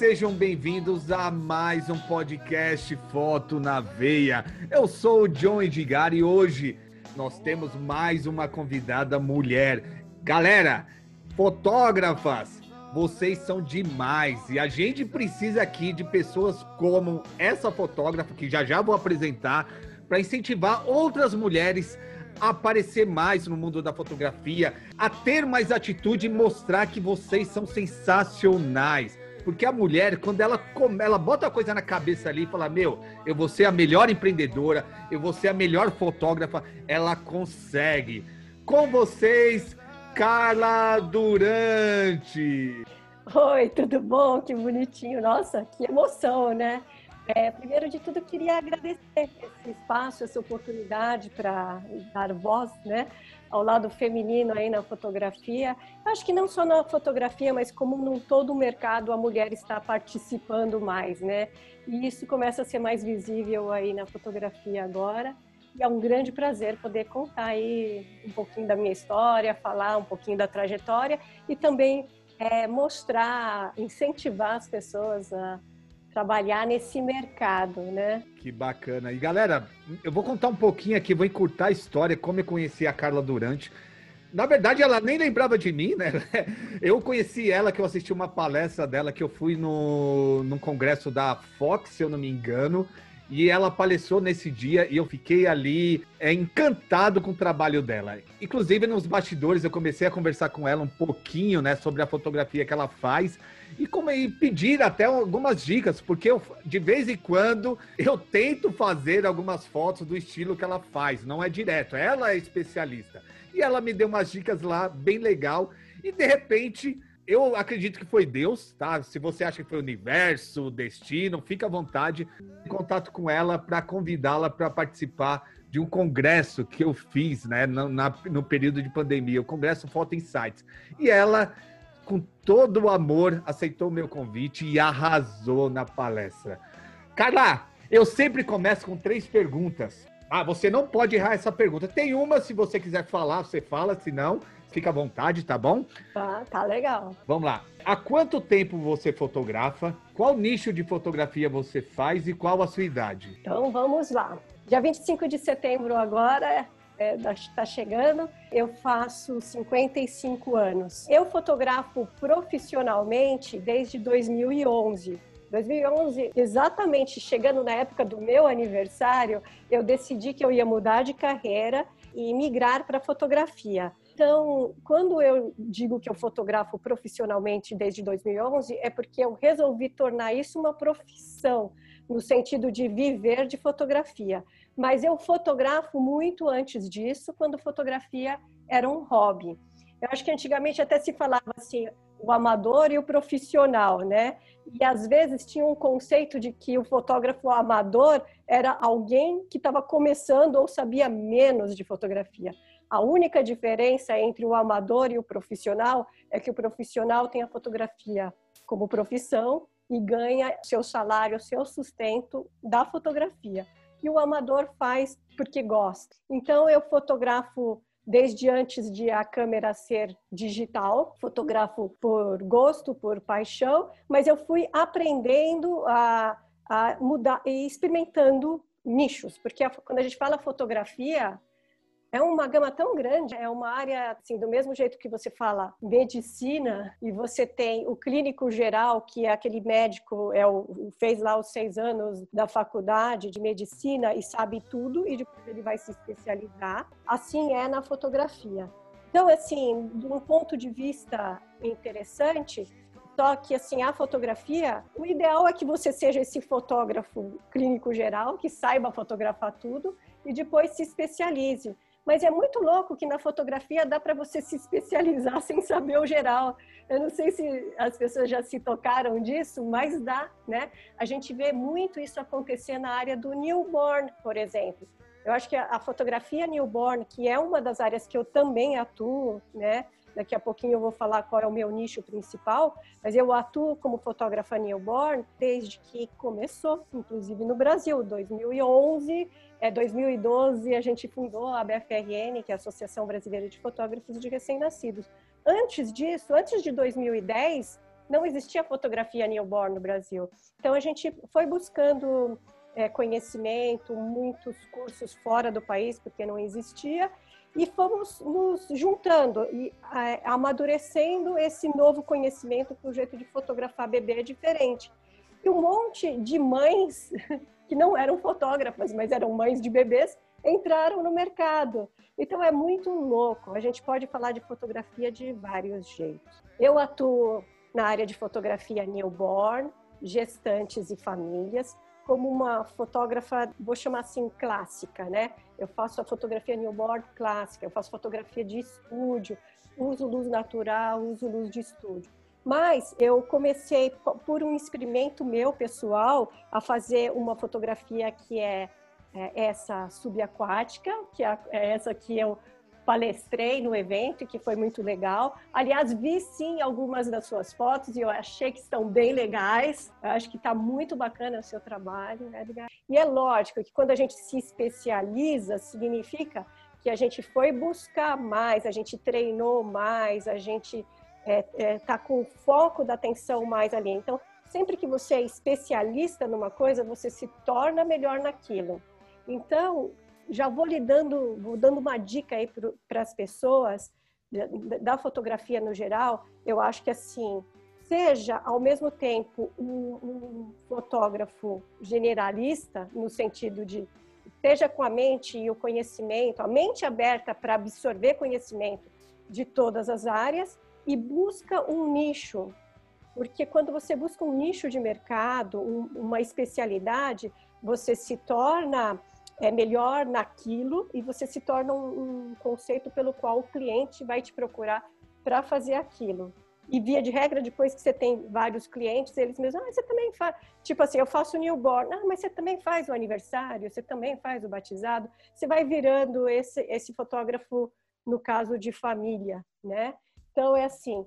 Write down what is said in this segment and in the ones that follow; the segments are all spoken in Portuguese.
Sejam bem-vindos a mais um podcast Foto na Veia. Eu sou o John Edgar e hoje nós temos mais uma convidada mulher. Galera, fotógrafas, vocês são demais e a gente precisa aqui de pessoas como essa fotógrafa que já já vou apresentar para incentivar outras mulheres a aparecer mais no mundo da fotografia, a ter mais atitude e mostrar que vocês são sensacionais. Porque a mulher, quando ela, ela bota a coisa na cabeça ali e fala: Meu, eu vou ser a melhor empreendedora, eu vou ser a melhor fotógrafa, ela consegue. Com vocês, Carla Durante. Oi, tudo bom? Que bonitinho. Nossa, que emoção, né? É, primeiro de tudo, queria agradecer esse espaço, essa oportunidade para dar voz né, ao lado feminino aí na fotografia. Acho que não só na fotografia, mas como num todo o mercado a mulher está participando mais, né? E isso começa a ser mais visível aí na fotografia agora. E é um grande prazer poder contar aí um pouquinho da minha história, falar um pouquinho da trajetória e também é, mostrar, incentivar as pessoas a trabalhar nesse mercado, né? Que bacana. E galera, eu vou contar um pouquinho aqui, vou encurtar a história, como eu conheci a Carla Durante. Na verdade, ela nem lembrava de mim, né? Eu conheci ela, que eu assisti uma palestra dela, que eu fui no, no congresso da Fox, se eu não me engano, e ela palestrou nesse dia e eu fiquei ali é, encantado com o trabalho dela. Inclusive, nos bastidores, eu comecei a conversar com ela um pouquinho, né, sobre a fotografia que ela faz e, como, e pedir até algumas dicas, porque eu, de vez em quando eu tento fazer algumas fotos do estilo que ela faz, não é direto, ela é especialista. E ela me deu umas dicas lá bem legal e de repente eu acredito que foi Deus, tá? Se você acha que foi o universo, o destino, fica à vontade em contato com ela para convidá-la para participar de um congresso que eu fiz, né, no, na, no período de pandemia, o congresso Foto Insights. E ela com todo o amor, aceitou o meu convite e arrasou na palestra. Carla, eu sempre começo com três perguntas. Ah, você não pode errar essa pergunta. Tem uma, se você quiser falar, você fala, se não, fica à vontade, tá bom? Tá, tá legal. Vamos lá. Há quanto tempo você fotografa? Qual nicho de fotografia você faz e qual a sua idade? Então vamos lá. Dia 25 de setembro agora está é, chegando. Eu faço 55 anos. Eu fotografo profissionalmente desde 2011. 2011, exatamente chegando na época do meu aniversário, eu decidi que eu ia mudar de carreira e migrar para fotografia. Então, quando eu digo que eu fotografo profissionalmente desde 2011, é porque eu resolvi tornar isso uma profissão, no sentido de viver de fotografia. Mas eu fotografo muito antes disso, quando fotografia era um hobby. Eu acho que antigamente até se falava assim, o amador e o profissional, né? E às vezes tinha um conceito de que o fotógrafo amador era alguém que estava começando ou sabia menos de fotografia. A única diferença entre o amador e o profissional é que o profissional tem a fotografia como profissão e ganha seu salário, seu sustento da fotografia e o amador faz porque gosta. Então eu fotografo desde antes de a câmera ser digital, fotografo por gosto, por paixão, mas eu fui aprendendo a, a mudar e experimentando nichos, porque a, quando a gente fala fotografia, é uma gama tão grande, é uma área, assim, do mesmo jeito que você fala medicina e você tem o clínico geral, que é aquele médico, é o, fez lá os seis anos da faculdade de medicina e sabe tudo e depois ele vai se especializar. Assim é na fotografia. Então, assim, de um ponto de vista interessante, só que assim a fotografia, o ideal é que você seja esse fotógrafo clínico geral que saiba fotografar tudo e depois se especialize. Mas é muito louco que na fotografia dá para você se especializar sem saber o geral. Eu não sei se as pessoas já se tocaram disso, mas dá, né? A gente vê muito isso acontecer na área do newborn, por exemplo. Eu acho que a, fotografia newborn, que é uma das áreas que eu também atuo, né? Daqui a pouquinho eu vou falar qual é o meu nicho principal, mas eu atuo como fotógrafa newborn desde que começou, inclusive no Brasil, 2011 é 2012 a gente fundou a BFRN, que é a Associação Brasileira de Fotógrafos de Recém-Nascidos. Antes disso, antes de 2010, não existia fotografia newborn no Brasil. Então a gente foi buscando é, conhecimento, muitos cursos fora do país, porque não existia, e fomos nos juntando e é, amadurecendo esse novo conhecimento que o jeito de fotografar bebê é diferente. E um monte de mães que não eram fotógrafas, mas eram mães de bebês, entraram no mercado. Então é muito louco. A gente pode falar de fotografia de vários jeitos. Eu atuo na área de fotografia newborn, gestantes e famílias, como uma fotógrafa, vou chamar assim, clássica, né? Eu faço a fotografia newborn clássica, eu faço fotografia de estúdio, uso luz natural, uso luz de estúdio. Mas eu comecei, por um experimento meu pessoal, a fazer uma fotografia que é, é essa subaquática, que é, é essa que eu palestrei no evento, que foi muito legal. Aliás, vi sim algumas das suas fotos e eu achei que estão bem legais. Eu acho que está muito bacana o seu trabalho, Edgar. E é lógico que quando a gente se especializa, significa que a gente foi buscar mais, a gente treinou mais, a gente está é, é, tá com o foco da atenção mais ali. Então, sempre que você é especialista numa coisa, você se torna melhor naquilo. Então, já vou lhe dando, vou dando uma dica aí para as pessoas da fotografia no geral. Eu acho que assim, seja ao mesmo tempo um, um fotógrafo generalista, no sentido de esteja com a mente e o conhecimento, a mente aberta para absorver conhecimento de todas as áreas e busca um nicho, porque quando você busca um nicho de mercado, um, uma especialidade, você se torna é melhor naquilo e você se torna um, um conceito pelo qual o cliente vai te procurar para fazer aquilo. E via de regra, depois que você tem vários clientes, eles mesmos, ah, você também faz, tipo assim, eu faço newborn, ah, mas você também faz o aniversário, você também faz o batizado, você vai virando esse, esse fotógrafo, no caso de família, né? Então, é assim,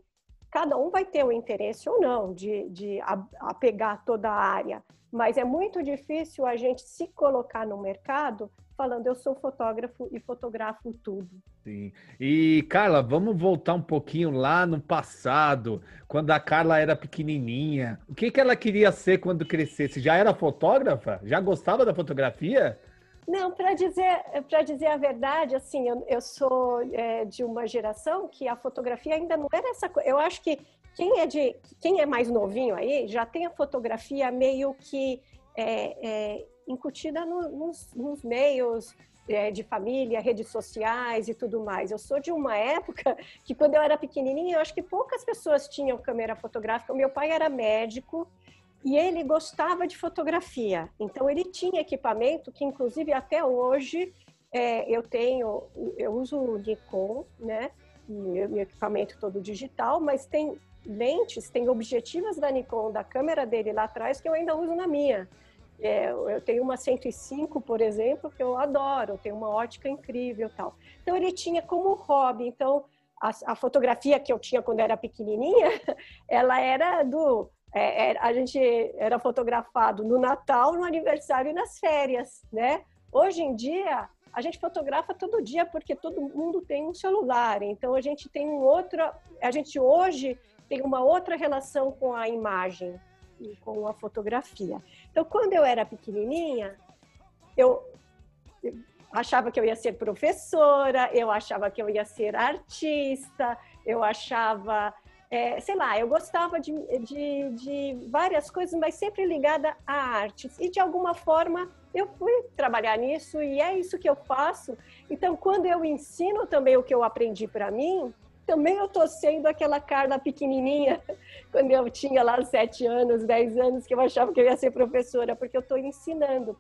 cada um vai ter o interesse ou não de, de apegar toda a área, mas é muito difícil a gente se colocar no mercado falando eu sou fotógrafo e fotografo tudo. Sim. E Carla, vamos voltar um pouquinho lá no passado, quando a Carla era pequenininha. O que, que ela queria ser quando crescesse? Já era fotógrafa? Já gostava da fotografia? Não, para dizer, para dizer a verdade, assim, eu, eu sou é, de uma geração que a fotografia ainda não era essa coisa. Eu acho que quem é, de, quem é mais novinho aí já tem a fotografia meio que é, é, incutida no, nos, nos, meios é, de família, redes sociais e tudo mais. Eu sou de uma época que, quando eu era pequenininha, eu acho que poucas pessoas tinham câmera fotográfica. O meu pai era médico e ele gostava de fotografia. Então, ele tinha equipamento que, inclusive, até hoje é, eu tenho, eu uso o Nikon, né? Meu, meu equipamento todo digital, mas tem lentes, tem objetivas da Nikon, da câmera dele lá atrás, que eu ainda uso na minha. É, eu tenho uma 105, por exemplo, que eu adoro, tem uma ótica incrível tal. Então, ele tinha como hobby. Então, a, a fotografia que eu tinha quando era pequenininha, ela era do... É, é, a gente era fotografado no Natal, no aniversário e nas férias, né? Hoje em dia, a gente fotografa todo dia porque todo mundo tem um celular. Então, a gente tem um outro... A gente hoje tem uma outra relação com a imagem e com a fotografia. Então, quando eu era pequenininha, eu, achava que eu ia ser professora, eu achava que eu ia ser artista, eu achava, é, sei lá, eu gostava de, de, de várias coisas, mas sempre ligada à arte. E de alguma forma eu fui trabalhar nisso e é isso que eu faço. Então, quando eu ensino também o que eu aprendi para mim, também eu tô sendo aquela Carla pequenininha, quando eu tinha lá sete anos, dez anos, que eu achava que eu ia ser professora, porque eu estou ensinando.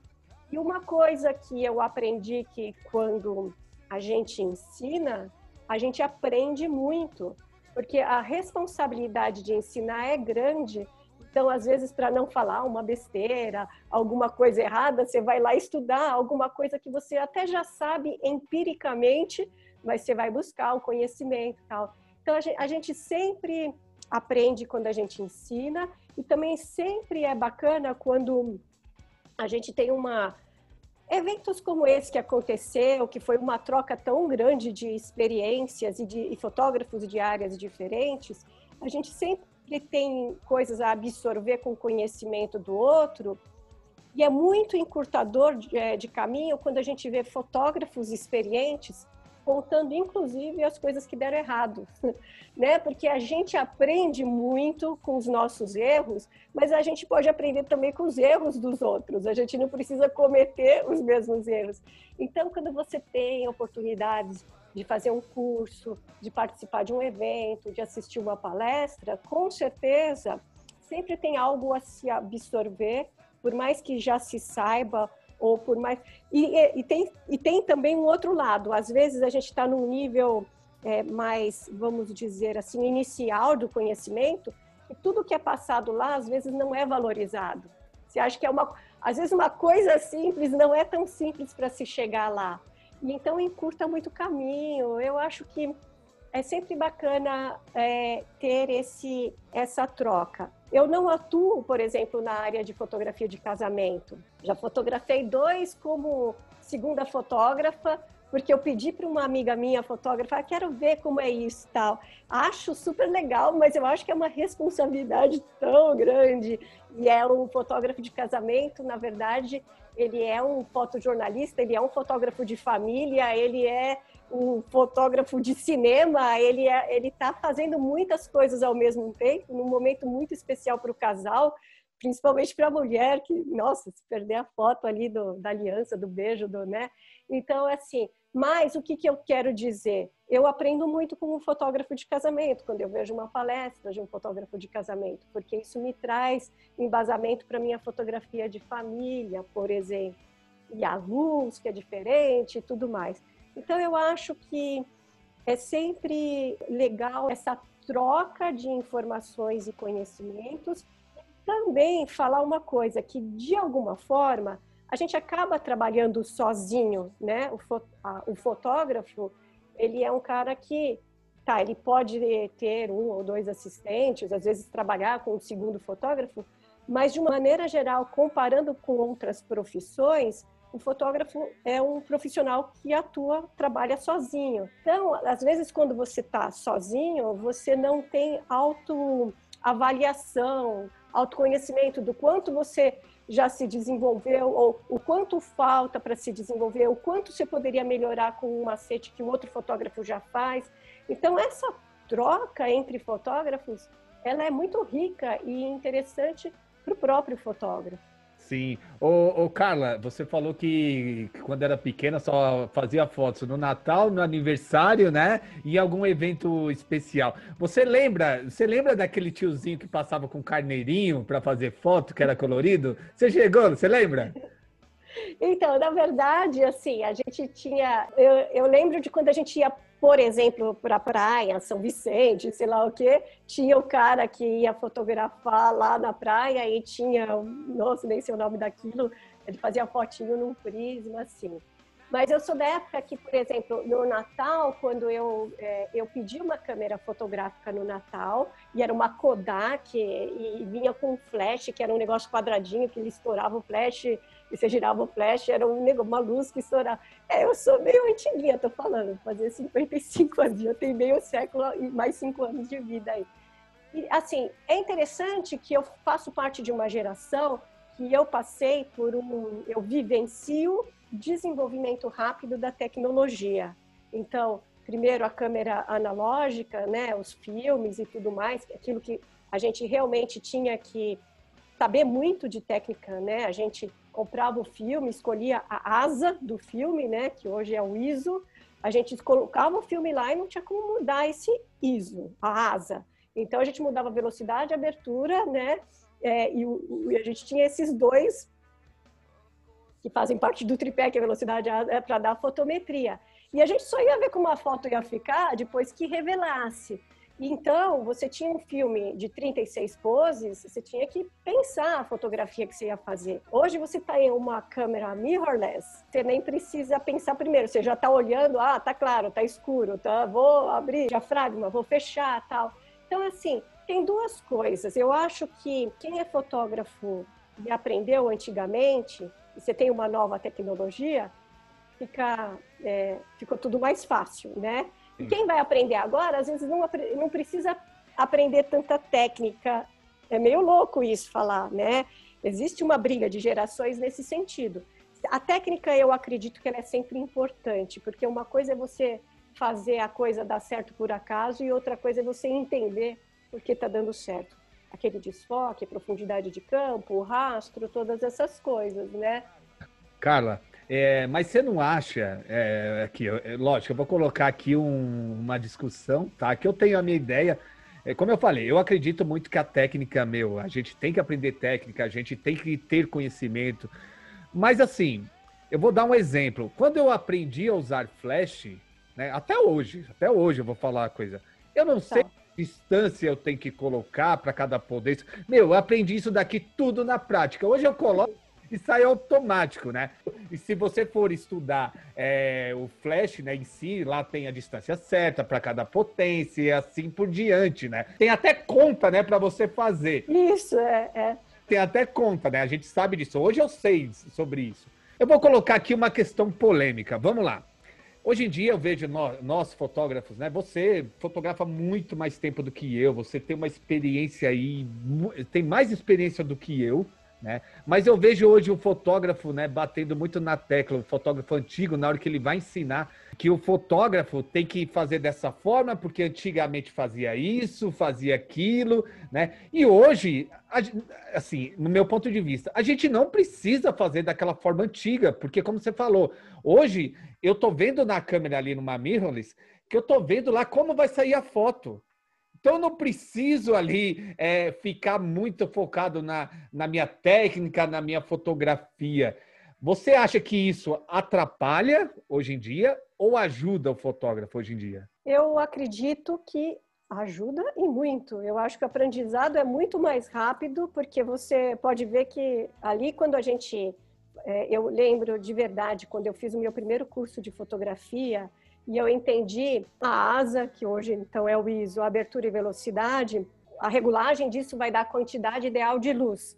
E uma coisa que eu aprendi que quando a gente ensina, a gente aprende muito, porque a responsabilidade de ensinar é grande. Então, às vezes, para não falar uma besteira, alguma coisa errada, você vai lá estudar alguma coisa que você até já sabe empiricamente, mas você vai buscar o conhecimento e tal. Então, a gente, a gente sempre aprende quando a gente ensina e também sempre é bacana quando a gente tem uma eventos como esse que aconteceu, que foi uma troca tão grande de experiências e de e fotógrafos de áreas diferentes, a gente sempre tem coisas a absorver com o conhecimento do outro. E é muito encurtador de, é, de caminho quando a gente vê fotógrafos experientes contando inclusive as coisas que deram errado, né? Porque a gente aprende muito com os nossos erros, mas a gente pode aprender também com os erros dos outros. A gente não precisa cometer os mesmos erros. Então, quando você tem oportunidades de fazer um curso, de participar de um evento, de assistir uma palestra, com certeza sempre tem algo a se absorver, por mais que já se saiba ou por mais e, e, tem e tem também um outro lado. Às vezes a gente está num nível é, mais, vamos dizer assim, inicial do conhecimento, e tudo que é passado lá às vezes não é valorizado. Você acha que é uma, às vezes uma coisa simples não é tão simples para se chegar lá. E então encurta muito caminho. Eu acho que é sempre bacana é, ter esse, essa troca. Eu não atuo, por exemplo, na área de fotografia de casamento. Já fotografei dois como segunda fotógrafa, porque eu pedi para uma amiga minha, fotógrafa, ah, quero ver como é isso tal. Acho super legal, mas eu acho que é uma responsabilidade tão grande. E é um fotógrafo de casamento, na verdade, ele é um fotojornalista, ele é um fotógrafo de família, ele é um fotógrafo de cinema, ele é, ele está fazendo muitas coisas ao mesmo tempo, num momento muito especial para o casal, principalmente para a mulher que, nossa, se perder a foto ali do, da aliança, do beijo, do, né? Então, assim, mas o que, que eu quero dizer? Eu aprendo muito com um fotógrafo de casamento, quando eu vejo uma palestra de um fotógrafo de casamento, porque isso me traz embasamento para minha fotografia de família, por exemplo, e a luz que é diferente e tudo mais. Então, eu acho que é sempre legal essa troca de informações e conhecimentos. Também falar uma coisa que, de alguma forma, a gente acaba trabalhando sozinho, né? O, a, o fotógrafo, ele é um cara que, tá, ele pode ter um ou dois assistentes, às vezes trabalhar com um segundo fotógrafo, mas de uma maneira geral, comparando com outras profissões, o fotógrafo é um profissional que atua, trabalha sozinho. Então, às vezes, quando você está sozinho, você não tem autoavaliação, autoconhecimento do quanto você já se desenvolveu ou o quanto falta para se desenvolver, o quanto você poderia melhorar com um macete que o outro fotógrafo já faz. Então, essa troca entre fotógrafos, ela é muito rica e interessante para o próprio fotógrafo. Sim. Ô, ô, Carla, você falou que, que quando era pequena só fazia fotos no Natal, no aniversário, né? E algum evento especial. Você lembra? Você lembra daquele tiozinho que passava com carneirinho para fazer foto, que era colorido? Você chegou? Você lembra? Então, na verdade, assim, a gente tinha. Eu, eu lembro de quando a gente ia, por exemplo, para a praia, São Vicente, sei lá o quê, tinha o cara que ia fotografar lá na praia e tinha, nossa, nem sei o nome daquilo, ele fazia fotinho num prisma, assim. Mas eu sou da época que, por exemplo, no Natal, quando eu, é, eu pedi uma câmera fotográfica no Natal, e era uma Kodak, e, e vinha com flash, que era um negócio quadradinho, que ele estourava o flash, e você girava o flash, era um, uma luz que estourava. É, eu sou meio antiguinha, tô falando, fazer 55 anos, já tenho meio século e mais 5 anos de vida aí. E, assim, é interessante que eu faço parte de uma geração que eu passei por um... Eu vivencio desenvolvimento rápido da tecnologia. Então, primeiro a câmera analógica, né, os filmes e tudo mais, aquilo que a gente realmente tinha que saber muito de técnica, né? A gente comprava o filme, escolhia a asa do filme, né, que hoje é o ISO. A gente colocava o filme lá e não tinha como mudar esse ISO, a asa. Então a gente mudava a velocidade, a abertura, né? É, e, o, e a gente tinha esses dois que fazem parte do tripé, que é a velocidade é para dar fotometria. E a gente só ia ver como a foto ia ficar depois que revelasse. Então, você tinha um filme de 36 poses, você tinha que pensar a fotografia que você ia fazer. Hoje você está em uma câmera mirrorless, você nem precisa pensar primeiro, você já está olhando, ah, tá claro, tá escuro, tá, vou abrir diafragma, vou fechar, tal. Então, assim, tem duas coisas. Eu acho que quem é fotógrafo e aprendeu antigamente, e você tem uma nova tecnologia, fica, é, ficou tudo mais fácil, né? E quem vai aprender agora, às vezes não, não precisa aprender tanta técnica. É meio louco isso falar, né? Existe uma briga de gerações nesse sentido. A técnica, eu acredito que ela é sempre importante, porque uma coisa é você fazer a coisa dar certo por acaso e outra coisa é você entender por que está dando certo. Aquele desfoque, profundidade de campo, o rastro, todas essas coisas, né? Carla, é, mas você não acha é, que, é, lógico, eu vou colocar aqui um, uma discussão, tá? Que eu tenho a minha ideia. É, como eu falei, eu acredito muito que a técnica, meu, a gente tem que aprender técnica, a gente tem que ter conhecimento. Mas assim, eu vou dar um exemplo. Quando eu aprendi a usar flash, né, até hoje, até hoje eu vou falar a coisa. Eu não sei tá. que distância eu tenho que colocar para cada poder. Meu, eu aprendi isso daqui tudo na prática. Hoje eu coloco e sai automático, né? E se você for estudar é, o flash, né, em si, lá tem a distância certa para cada potência e assim por diante, né? Tem até conta, né, para você fazer. Isso, é, é. Tem até conta, né? A gente sabe disso. Hoje eu sei sobre isso. Eu vou colocar aqui uma questão polêmica. Vamos lá. Hoje em dia eu vejo nós, nós, fotógrafos, né? Você fotografa muito mais tempo do que eu, você tem uma experiência aí, tem mais experiência do que eu, né? Mas eu vejo hoje o fotógrafo né, batendo muito na tecla, o fotógrafo antigo, na hora que ele vai ensinar, que o fotógrafo tem que fazer dessa forma, porque antigamente fazia isso, fazia aquilo, né? E hoje, assim, no meu ponto de vista, a gente não precisa fazer daquela forma antiga, porque como você falou, hoje eu tô vendo na câmera ali numa mirrorless, que eu tô vendo lá como vai sair a foto. Então, não preciso ali é, ficar muito focado na, na minha técnica, na minha fotografia. Você acha que isso atrapalha hoje em dia ou ajuda o fotógrafo hoje em dia? Eu acredito que ajuda e muito. Eu acho que o aprendizado é muito mais rápido, porque você pode ver que ali, quando a gente. É, eu lembro de verdade, quando eu fiz o meu primeiro curso de fotografia, e eu entendi a asa, que hoje então é o ISO, abertura e velocidade, a regulagem disso vai dar a quantidade ideal de luz.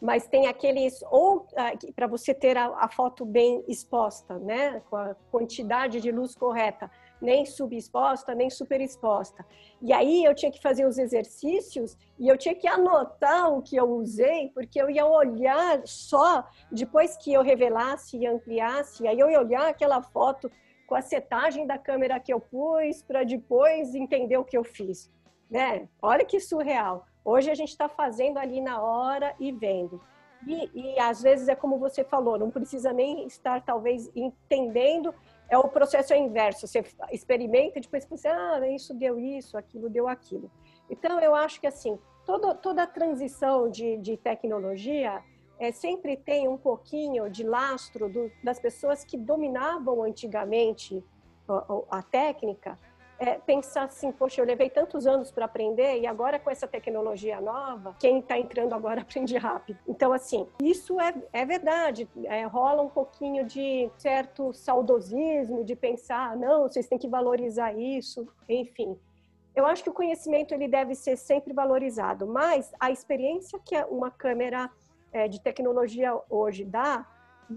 Mas tem aqueles, ou ah, para você ter a, a, foto bem exposta, né, com a quantidade de luz correta, nem subexposta, nem superexposta. E aí eu tinha que fazer os exercícios e eu tinha que anotar o que eu usei, porque eu ia olhar só depois que eu revelasse e ampliasse, aí eu ia olhar aquela foto com a setagem da câmera que eu pus para depois entender o que eu fiz. Né? Olha que surreal. Hoje a gente está fazendo ali na hora e vendo. E, e, às vezes é como você falou, não precisa nem estar talvez entendendo, é o processo é inverso, você experimenta e depois você, ah, isso deu isso, aquilo deu aquilo. Então eu acho que assim, toda, toda a transição de, de tecnologia, é, sempre tem um pouquinho de lastro do, das pessoas que dominavam antigamente a, a técnica, é, pensar assim, poxa, eu levei tantos anos para aprender e agora com essa tecnologia nova, quem está entrando agora aprende rápido. Então, assim, isso é, é verdade. É, rola um pouquinho de certo saudosismo, de pensar, não, vocês têm que valorizar isso, enfim. Eu acho que o conhecimento ele deve ser sempre valorizado, mas a experiência que uma câmera é, de tecnologia hoje dá,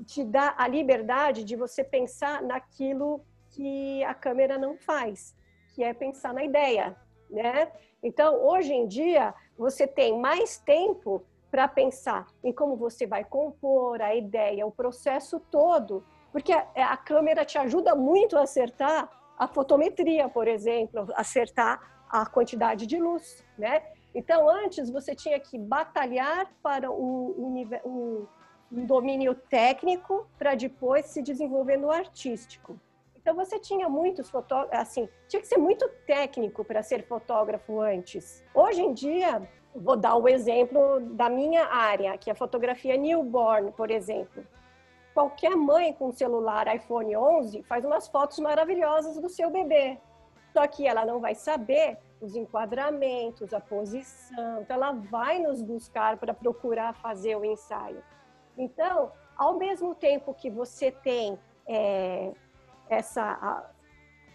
te dá a liberdade de você pensar naquilo que a câmera não faz, que é pensar na ideia, né? Então, hoje em dia, você tem mais tempo para pensar em como você vai compor a ideia, o processo todo, porque a, a, câmera te ajuda muito a acertar a fotometria, por exemplo, acertar a quantidade de luz, né? Então, antes você tinha que batalhar para um, um, um domínio técnico para depois se desenvolver no artístico. Então, você tinha muitos fotógrafos, assim, tinha que ser muito técnico para ser fotógrafo antes. Hoje em dia, vou dar o exemplo da minha área, que é a fotografia newborn, por exemplo. Qualquer mãe com celular iPhone 11 faz umas fotos maravilhosas do seu bebê. Só que ela não vai saber os enquadramentos, a posição. Então, ela vai nos buscar para procurar fazer o ensaio. Então, ao mesmo tempo que você tem é, essa a,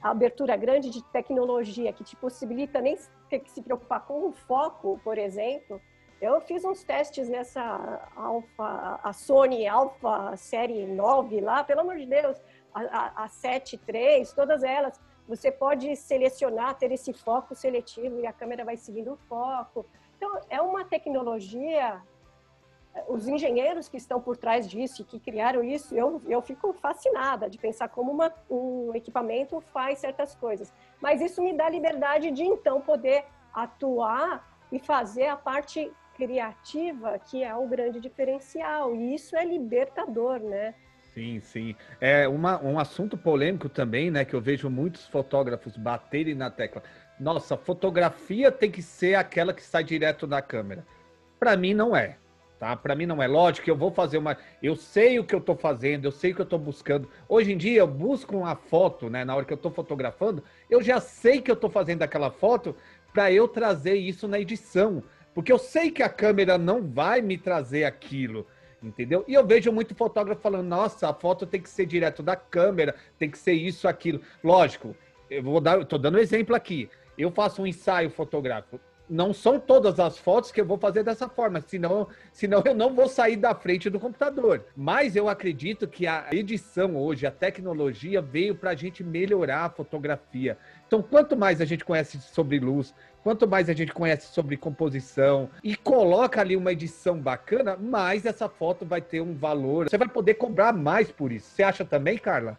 a abertura grande de tecnologia que te possibilita nem ter que se preocupar com o foco, por exemplo, eu fiz uns testes nessa Alpha, a Sony Alpha Série 9 lá, pelo amor de Deus, a, a, a 7 3, todas elas você pode selecionar, ter esse foco seletivo e a câmera vai seguindo o foco. Então, é uma tecnologia os engenheiros que estão por trás disso e que criaram isso, eu, eu fico fascinada de pensar como uma, um equipamento faz certas coisas. Mas isso me dá liberdade de então poder atuar e fazer a parte criativa, que é o grande diferencial. E isso é libertador, né? Sim, sim. É uma, um assunto polêmico também, né? Que eu vejo muitos fotógrafos baterem na tecla. Nossa, fotografia tem que ser aquela que sai direto da câmera. Para mim, não é tá? Para mim não é lógico, eu vou fazer uma, eu sei o que eu estou fazendo, eu sei o que eu estou buscando. Hoje em dia eu busco uma foto, né, na hora que eu estou fotografando, eu já sei que eu estou fazendo aquela foto para eu trazer isso na edição, porque eu sei que a câmera não vai me trazer aquilo. Entendeu? E eu vejo muito fotógrafo falando: nossa, a foto tem que ser direto da câmera, tem que ser isso, aquilo. Lógico, eu vou dar, eu tô dando um exemplo aqui. Eu faço um ensaio fotográfico não são todas as fotos que eu vou fazer dessa forma, senão, senão eu não vou sair da frente do computador. Mas eu acredito que a edição hoje, a tecnologia veio para a gente melhorar a fotografia. Então, quanto mais a gente conhece sobre luz, quanto mais a gente conhece sobre composição e coloca ali uma edição bacana, mais essa foto vai ter um valor. Você vai poder cobrar mais por isso. Você acha também, Carla?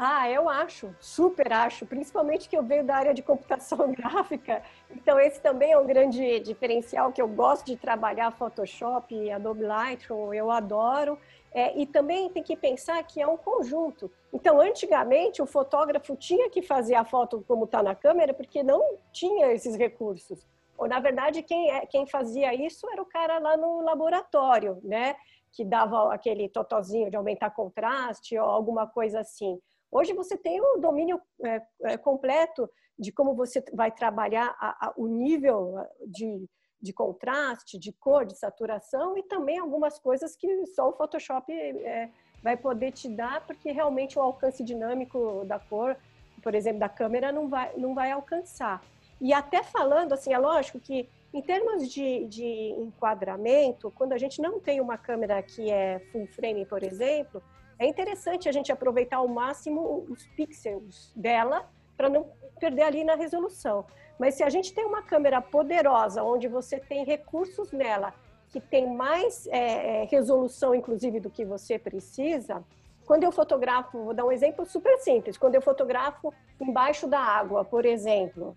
Ah, eu acho, super acho, principalmente que eu venho da área de computação gráfica, então esse também é um grande diferencial que eu gosto de trabalhar Photoshop, Adobe Lightroom, eu adoro, é, e também tem que pensar que é um conjunto. Então, antigamente, o fotógrafo tinha que fazer a foto como está na câmera, porque não tinha esses recursos. Ou, na verdade, quem, é, quem fazia isso era o cara lá no laboratório, né? Que dava aquele totozinho de aumentar contraste ou alguma coisa assim. Hoje você tem o domínio é, é, completo de como você vai trabalhar a, a, o nível de, de contraste, de cor, de saturação e também algumas coisas que só o Photoshop é, vai poder te dar, porque realmente o alcance dinâmico da cor, por exemplo, da câmera, não vai, não vai alcançar. E até falando, assim, é lógico que em termos de, de enquadramento, quando a gente não tem uma câmera que é full frame, por exemplo, é interessante a gente aproveitar ao máximo os pixels dela para não perder ali na resolução. Mas se a gente tem uma câmera poderosa, onde você tem recursos nela que tem mais é, é, resolução, inclusive, do que você precisa, quando eu fotografo, vou dar um exemplo super simples, quando eu fotografo embaixo da água, por exemplo,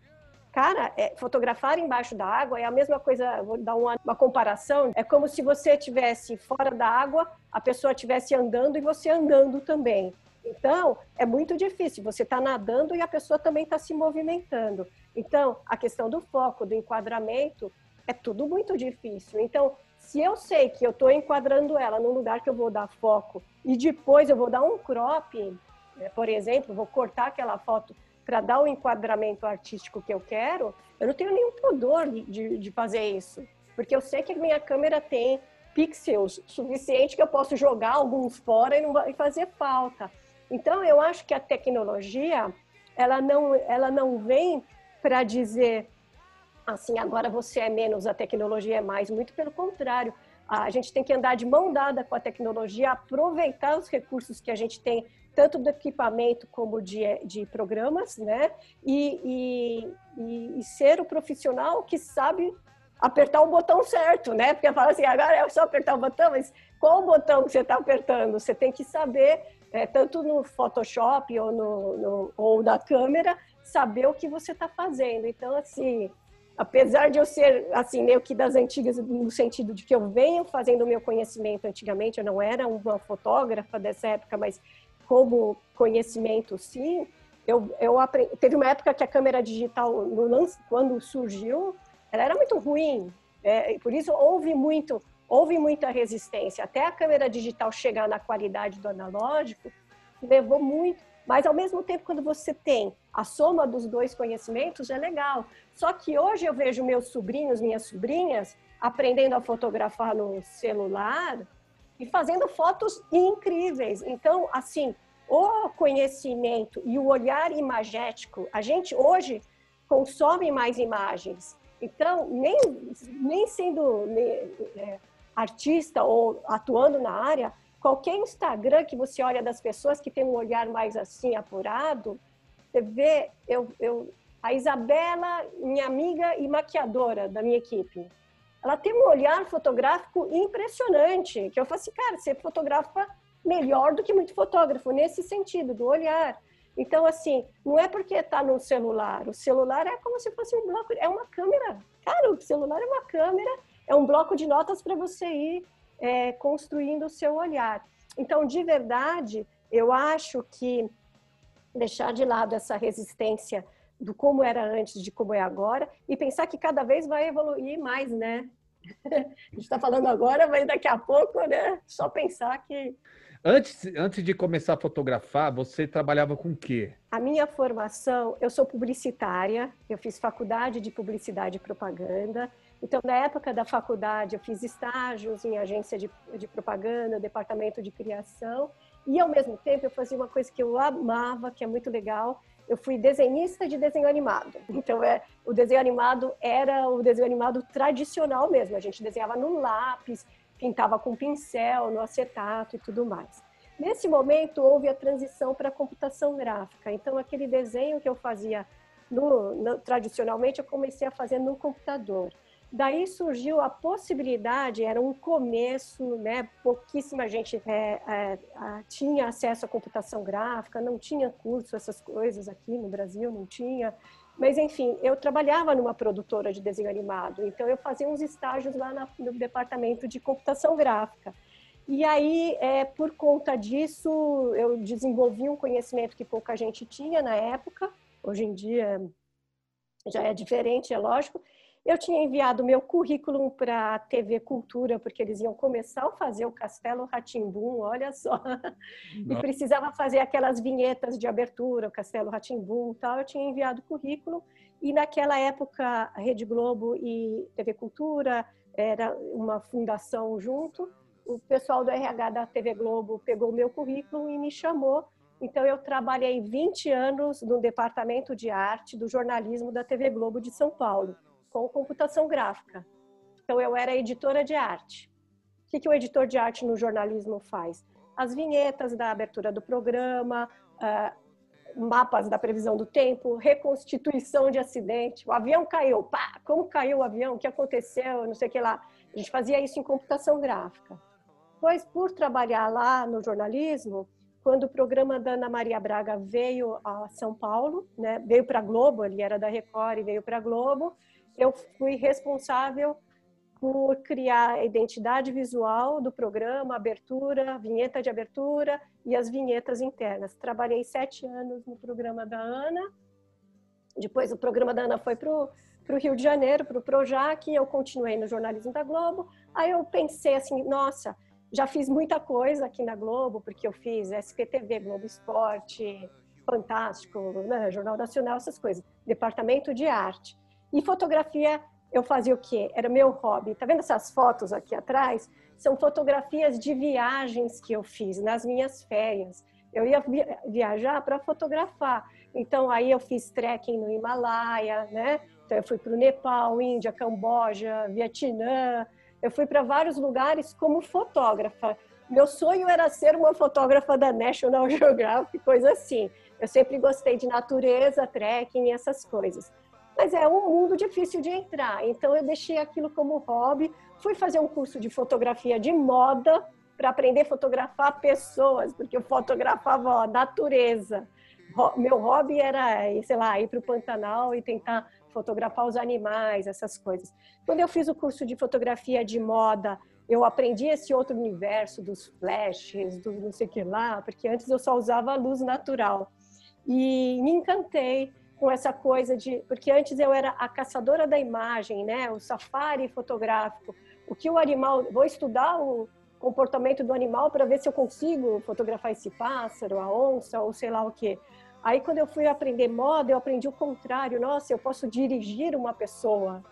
Cara, é, fotografar embaixo da água é a mesma coisa, vou dar uma, uma comparação, é como se você estivesse fora da água, a pessoa estivesse andando e você andando também. Então, é muito difícil, você está nadando e a pessoa também está se movimentando. Então, a questão do foco, do enquadramento, é tudo muito difícil. Então, se eu sei que eu estou enquadrando ela num lugar que eu vou dar foco e depois eu vou dar um crop, né, por exemplo, vou cortar aquela foto para dar o enquadramento artístico que eu quero, eu não tenho nenhum pudor de, de fazer isso. Porque eu sei que a minha câmera tem pixels suficiente que eu posso jogar alguns fora e não vai fazer falta. Então, eu acho que a tecnologia, ela não, ela não vem para dizer assim, agora você é menos, a tecnologia é mais. Muito pelo contrário, a gente tem que andar de mão dada com a tecnologia, aproveitar os recursos que a gente tem tanto do equipamento como de, de programas, né? E, e, e, ser o profissional que sabe apertar o botão certo, né? Porque fala assim, agora é só apertar o botão, mas qual o botão que você está apertando? Você tem que saber, é, tanto no Photoshop ou, no, no, ou na câmera, saber o que você está fazendo. Então, assim, apesar de eu ser, assim, meio que das antigas, no sentido de que eu venho fazendo o meu conhecimento antigamente, eu não era uma fotógrafa dessa época, mas como conhecimento, sim. Eu, eu aprendi, teve uma época que a câmera digital, no lance, quando surgiu, ela era muito ruim. É, por isso houve muito, houve muita resistência. Até a câmera digital chegar na qualidade do analógico, levou muito. Mas ao mesmo tempo, quando você tem a soma dos dois conhecimentos, é legal. Só que hoje eu vejo meus sobrinhos, minhas sobrinhas, aprendendo a fotografar no celular, e fazendo fotos incríveis. Então, assim, o conhecimento e o olhar imagético, a gente hoje consome mais imagens. Então, nem, nem sendo é, artista ou atuando na área, qualquer Instagram que você olha das pessoas que tem um olhar mais assim apurado, Você vê, eu, eu, a Isabela, minha amiga e maquiadora da minha equipe, ela tem um olhar fotográfico impressionante, que eu falo assim, cara, você fotografa melhor do que muito fotógrafo, nesse sentido, do olhar. Então, assim, não é porque está no celular. O celular é como se fosse um bloco, é uma câmera. Cara, o celular é uma câmera, é um bloco de notas para você ir é, construindo o seu olhar. Então, de verdade, eu acho que deixar de lado essa resistência do como era antes, de como é agora, e pensar que cada vez vai evoluir mais, né? A gente está falando agora, mas daqui a pouco, né? Só pensar que Antes, antes de começar a fotografar, você trabalhava com o quê? A minha formação, eu sou publicitária, eu fiz faculdade de publicidade e propaganda. Então, na época da faculdade, eu fiz estágios em agência de, de propaganda, departamento de criação, e ao mesmo tempo eu fazia uma coisa que eu amava, que é muito legal. Eu fui desenhista de desenho animado. Então, é, o desenho animado era o desenho animado tradicional mesmo. A gente desenhava no lápis, pintava com pincel, no acetato e tudo mais. Nesse momento, houve a transição para a computação gráfica. Então, aquele desenho que eu fazia no, no, tradicionalmente, eu comecei a fazer no computador. Daí surgiu a possibilidade, era um começo, né? pouquíssima gente é, é, tinha acesso à computação gráfica, não tinha curso, essas coisas aqui no Brasil, não tinha. Mas, enfim, eu trabalhava numa produtora de desenho animado, então eu fazia uns estágios lá no departamento de computação gráfica. E aí, é, por conta disso, eu desenvolvi um conhecimento que pouca gente tinha na época, hoje em dia já é diferente, é lógico, eu tinha enviado meu currículo para a TV Cultura, porque eles iam começar a fazer o Castelo Ratimbum, olha só. E precisava fazer aquelas vinhetas de abertura, o Castelo Ratimbum tal. Eu tinha enviado o currículo e naquela época a Rede Globo e TV Cultura era uma fundação junto. O pessoal do RH da TV Globo pegou o meu currículo e me chamou. Então eu trabalhei 20 anos no departamento de arte do jornalismo da TV Globo de São Paulo com computação gráfica. Então, eu era editora de arte. O que, que o editor de arte no jornalismo faz? As vinhetas da abertura do programa, uh, mapas da previsão do tempo, reconstituição de acidente. O avião caiu, pá, como caiu o avião, o que aconteceu, não sei o que lá. A gente fazia isso em computação gráfica. Pois, por trabalhar lá no jornalismo, quando o programa da Ana Maria Braga veio a São Paulo, né, veio para a Globo, ele era da Record e veio para a Globo, eu fui responsável por criar a identidade visual do programa, abertura, vinheta de abertura e as vinhetas internas. Trabalhei sete anos no programa da Ana. Depois o programa da Ana foi para o Rio de Janeiro, para o Projac, eu continuei no jornalismo da Globo. Aí eu pensei assim, nossa, já fiz muita coisa aqui na Globo, porque eu fiz SPTV, Globo Esporte, Fantástico, né, Jornal Nacional, essas coisas. Departamento de Arte. E fotografia, eu fazia o quê? Era meu hobby. Tá vendo essas fotos aqui atrás? São fotografias de viagens que eu fiz nas minhas férias. Eu ia viajar para fotografar. Então, aí eu fiz trekking no Himalaia, né? Então, eu fui para o Nepal, Índia, Camboja, Vietnã. Eu fui para vários lugares como fotógrafa. Meu sonho era ser uma fotógrafa da National Geographic, coisa assim. Eu sempre gostei de natureza, trekking, essas coisas mas é um mundo difícil de entrar. Então eu deixei aquilo como hobby, fui fazer um curso de fotografia de moda para aprender a fotografar pessoas, porque eu fotografava a natureza. Meu hobby era, sei lá, ir para o Pantanal e tentar fotografar os animais, essas coisas. Quando eu fiz o curso de fotografia de moda, eu aprendi esse outro universo dos flashes, do não sei o que lá, porque antes eu só usava luz natural. E me encantei com essa coisa de. Porque antes eu era a caçadora da imagem, né? O safari fotográfico. O que o animal. Vou estudar o comportamento do animal para ver se eu consigo fotografar esse pássaro, a onça, ou sei lá o quê. Aí, quando eu fui aprender moda, eu aprendi o contrário. Nossa, eu posso dirigir uma pessoa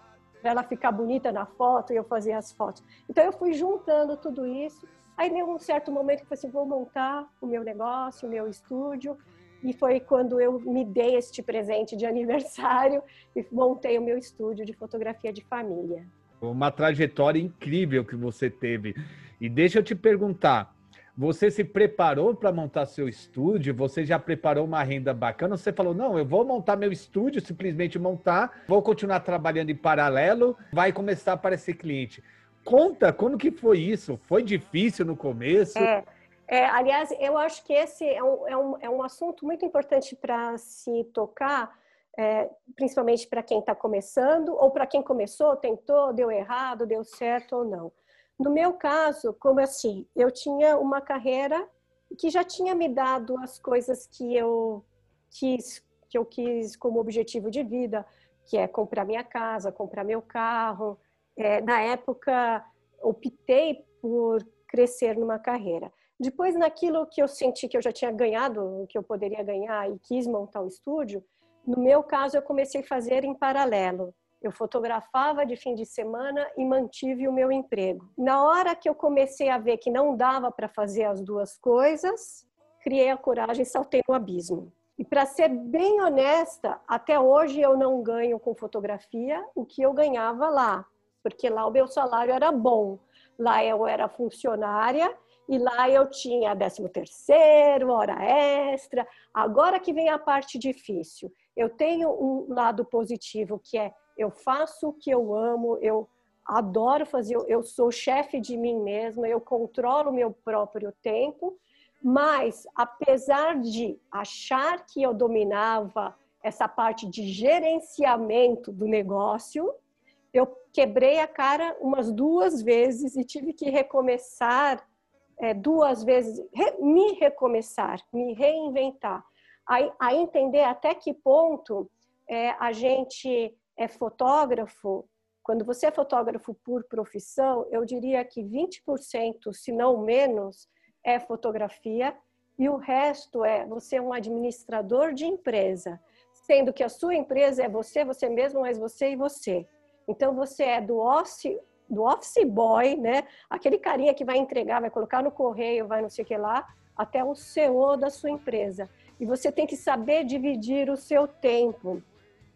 para ela ficar bonita na foto e eu fazer as fotos. Então, eu fui juntando tudo isso. Aí, em um certo momento, eu falei assim: vou montar o meu negócio, o meu estúdio e foi quando eu me dei este presente de aniversário e montei o meu estúdio de fotografia de família. Uma trajetória incrível que você teve. E deixa eu te perguntar, Você se preparou para montar seu estúdio? Você já preparou uma renda bacana? Você falou, não, eu vou montar meu estúdio, simplesmente montar, vou continuar trabalhando em paralelo, vai começar a aparecer cliente. Conta, como que foi isso? Foi difícil no começo? É, é, aliás, eu acho que esse é um, é um, é um assunto muito importante para se tocar, é, principalmente para quem está começando, ou para quem começou, tentou, deu errado, deu certo ou não. No meu caso, como assim? Eu tinha uma carreira que já tinha me dado as coisas que eu quis, que eu quis como objetivo de vida, que é comprar minha casa, comprar meu carro. É, na época, optei por crescer numa carreira. Depois, naquilo que eu senti que eu já tinha ganhado, que eu poderia ganhar e quis montar o estúdio, no meu caso, eu comecei a fazer em paralelo. Eu fotografava de fim de semana e mantive o meu emprego. Na hora que eu comecei a ver que não dava para fazer as duas coisas, criei a coragem e saltei no abismo. E para ser bem honesta, até hoje eu não ganho com fotografia o que eu ganhava lá, porque lá o meu salário era bom. Lá eu era funcionária e lá eu tinha 13 terceiro, hora extra. Agora que vem a parte difícil. Eu tenho um lado positivo que é eu faço o que eu amo, eu adoro fazer, eu sou chefe de mim mesma, eu controlo o meu próprio tempo, mas apesar de achar que eu dominava essa parte de gerenciamento do negócio, eu quebrei a cara umas duas vezes e tive que recomeçar é, duas vezes, re, me recomeçar, me reinventar, a, a entender até que ponto é, a gente é fotógrafo, quando você é fotógrafo por profissão, eu diria que 20%, se não menos, é fotografia e o resto é você é um administrador de empresa, sendo que a sua empresa é você, você mesmo, mas você e você. Então você é do office, do office boy, né? Aquele carinha que vai entregar, vai colocar no correio, vai não sei o que lá, até o CEO da sua empresa. E você tem que saber dividir o seu tempo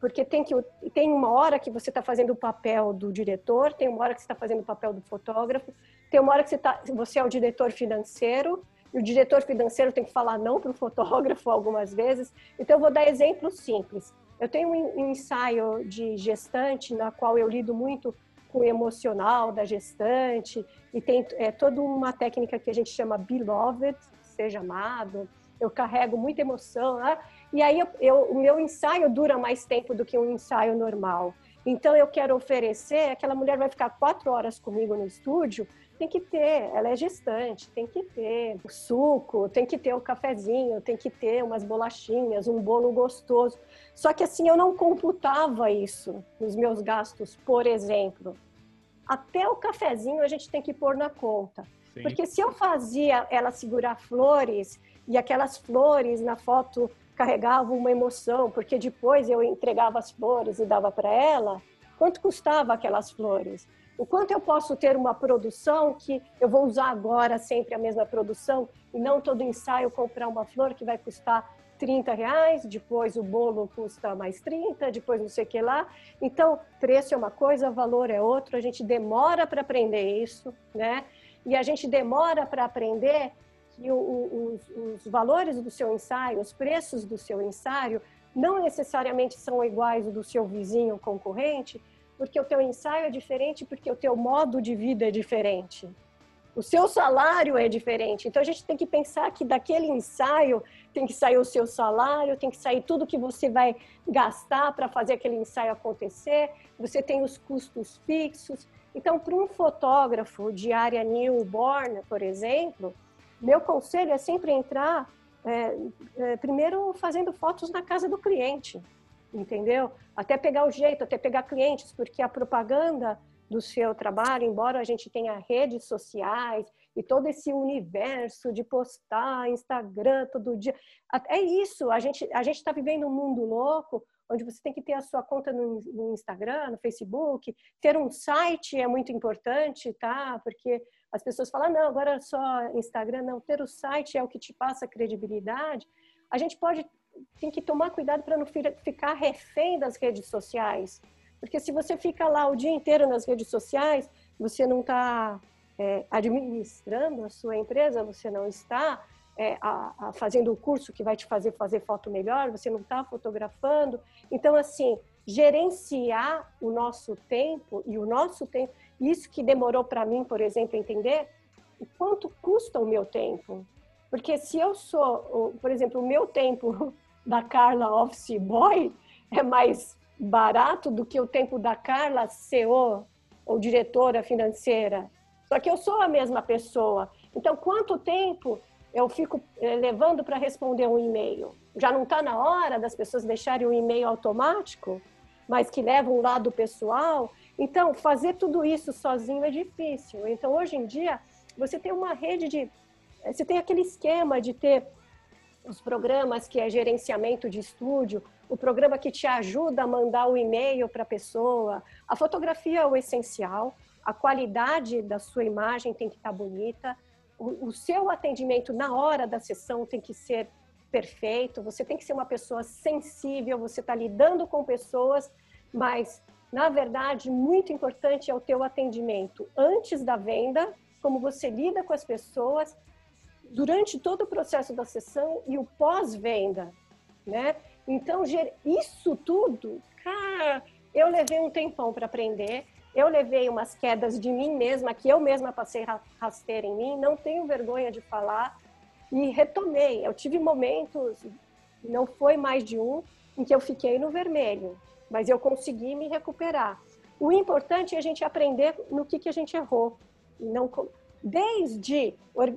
porque tem, que, tem uma hora que você está fazendo o papel do diretor, tem uma hora que você está fazendo o papel do fotógrafo, tem uma hora que você, tá, você é o diretor financeiro, e o diretor financeiro tem que falar não para o fotógrafo algumas vezes. Então, eu vou dar exemplos simples. Eu tenho um ensaio de gestante, na qual eu lido muito com o emocional da gestante, e tem é, toda uma técnica que a gente chama beloved, seja amado. Eu carrego muita emoção, né? E aí eu, eu, o meu ensaio dura mais tempo do que um ensaio normal. Então eu quero oferecer, aquela mulher vai ficar quatro horas comigo no estúdio, tem que ter, ela é gestante, tem que ter o suco, tem que ter o cafezinho, tem que ter umas bolachinhas, um bolo gostoso. Só que assim eu não computava isso nos meus gastos, por exemplo. Até o cafezinho a gente tem que pôr na conta. Sim. Porque se eu fazia ela segurar flores e aquelas flores na foto carregava uma emoção, porque depois eu entregava as flores e dava para ela, quanto custava aquelas flores? O quanto eu posso ter uma produção que eu vou usar agora sempre a mesma produção e não todo ensaio comprar uma flor que vai custar 30 reais, depois o bolo custa mais 30, depois não sei o que lá. Então, preço é uma coisa, valor é outro, a gente demora para aprender isso, né? E a gente demora para aprender que o, o, os, os valores do seu ensaio, os preços do seu ensaio, não necessariamente são iguais do seu vizinho concorrente, porque o teu ensaio é diferente, porque o teu modo de vida é diferente. O seu salário é diferente. Então a gente tem que pensar que daquele ensaio tem que sair o seu salário, tem que sair tudo que você vai gastar para fazer aquele ensaio acontecer. Você tem os custos fixos. Então, para um fotógrafo de área newborn, por exemplo, meu conselho é sempre entrar é, é, primeiro fazendo fotos na casa do cliente, entendeu? Até pegar o jeito, até pegar clientes, porque a propaganda do seu trabalho, embora a gente tenha redes sociais e todo esse universo de postar Instagram todo dia, é isso. A gente a gente está vivendo um mundo louco onde você tem que ter a sua conta no, no Instagram, no Facebook, ter um site é muito importante, tá? Porque as pessoas falam, não, agora é só Instagram, não, ter o site é o que te passa credibilidade. A gente pode, tem que tomar cuidado para não ficar refém das redes sociais. Porque se você fica lá o dia inteiro nas redes sociais, você não está é, administrando a sua empresa, você não está é, a, a fazendo o curso que vai te fazer fazer foto melhor, você não está fotografando. Então, assim, gerenciar o nosso tempo e o nosso tempo, isso que demorou para mim, por exemplo, entender o quanto custa o meu tempo. Porque se eu sou, por exemplo, o meu tempo da Carla Office Boy é mais barato do que o tempo da Carla CEO ou diretora financeira. Só que eu sou a mesma pessoa. Então, quanto tempo eu fico eh, levando para responder um e-mail? Já não está na hora das pessoas deixarem um e-mail automático, mas que leva um lado pessoal? Então, fazer tudo isso sozinho é difícil. Então, hoje em dia, você tem uma rede de. Eh, você tem aquele esquema de ter os programas que é gerenciamento de estúdio, o programa que te ajuda a mandar o e-mail para a pessoa. A fotografia é o essencial, a qualidade da sua imagem tem que estar tá bonita, o, o seu atendimento na hora da sessão tem que ser perfeito, você tem que ser uma pessoa sensível, você está lidando com pessoas, mas na verdade muito importante é o teu atendimento antes da venda, como você lida com as pessoas durante todo o processo da sessão e o pós-venda, né? Então isso tudo, cara, eu levei um tempão para aprender. Eu levei umas quedas de mim mesma, que eu mesma passei rasteira em mim, não tenho vergonha de falar, e retomei. Eu tive momentos, não foi mais de um, em que eu fiquei no vermelho, mas eu consegui me recuperar. O importante é a gente aprender no que, que a gente errou. Não, desde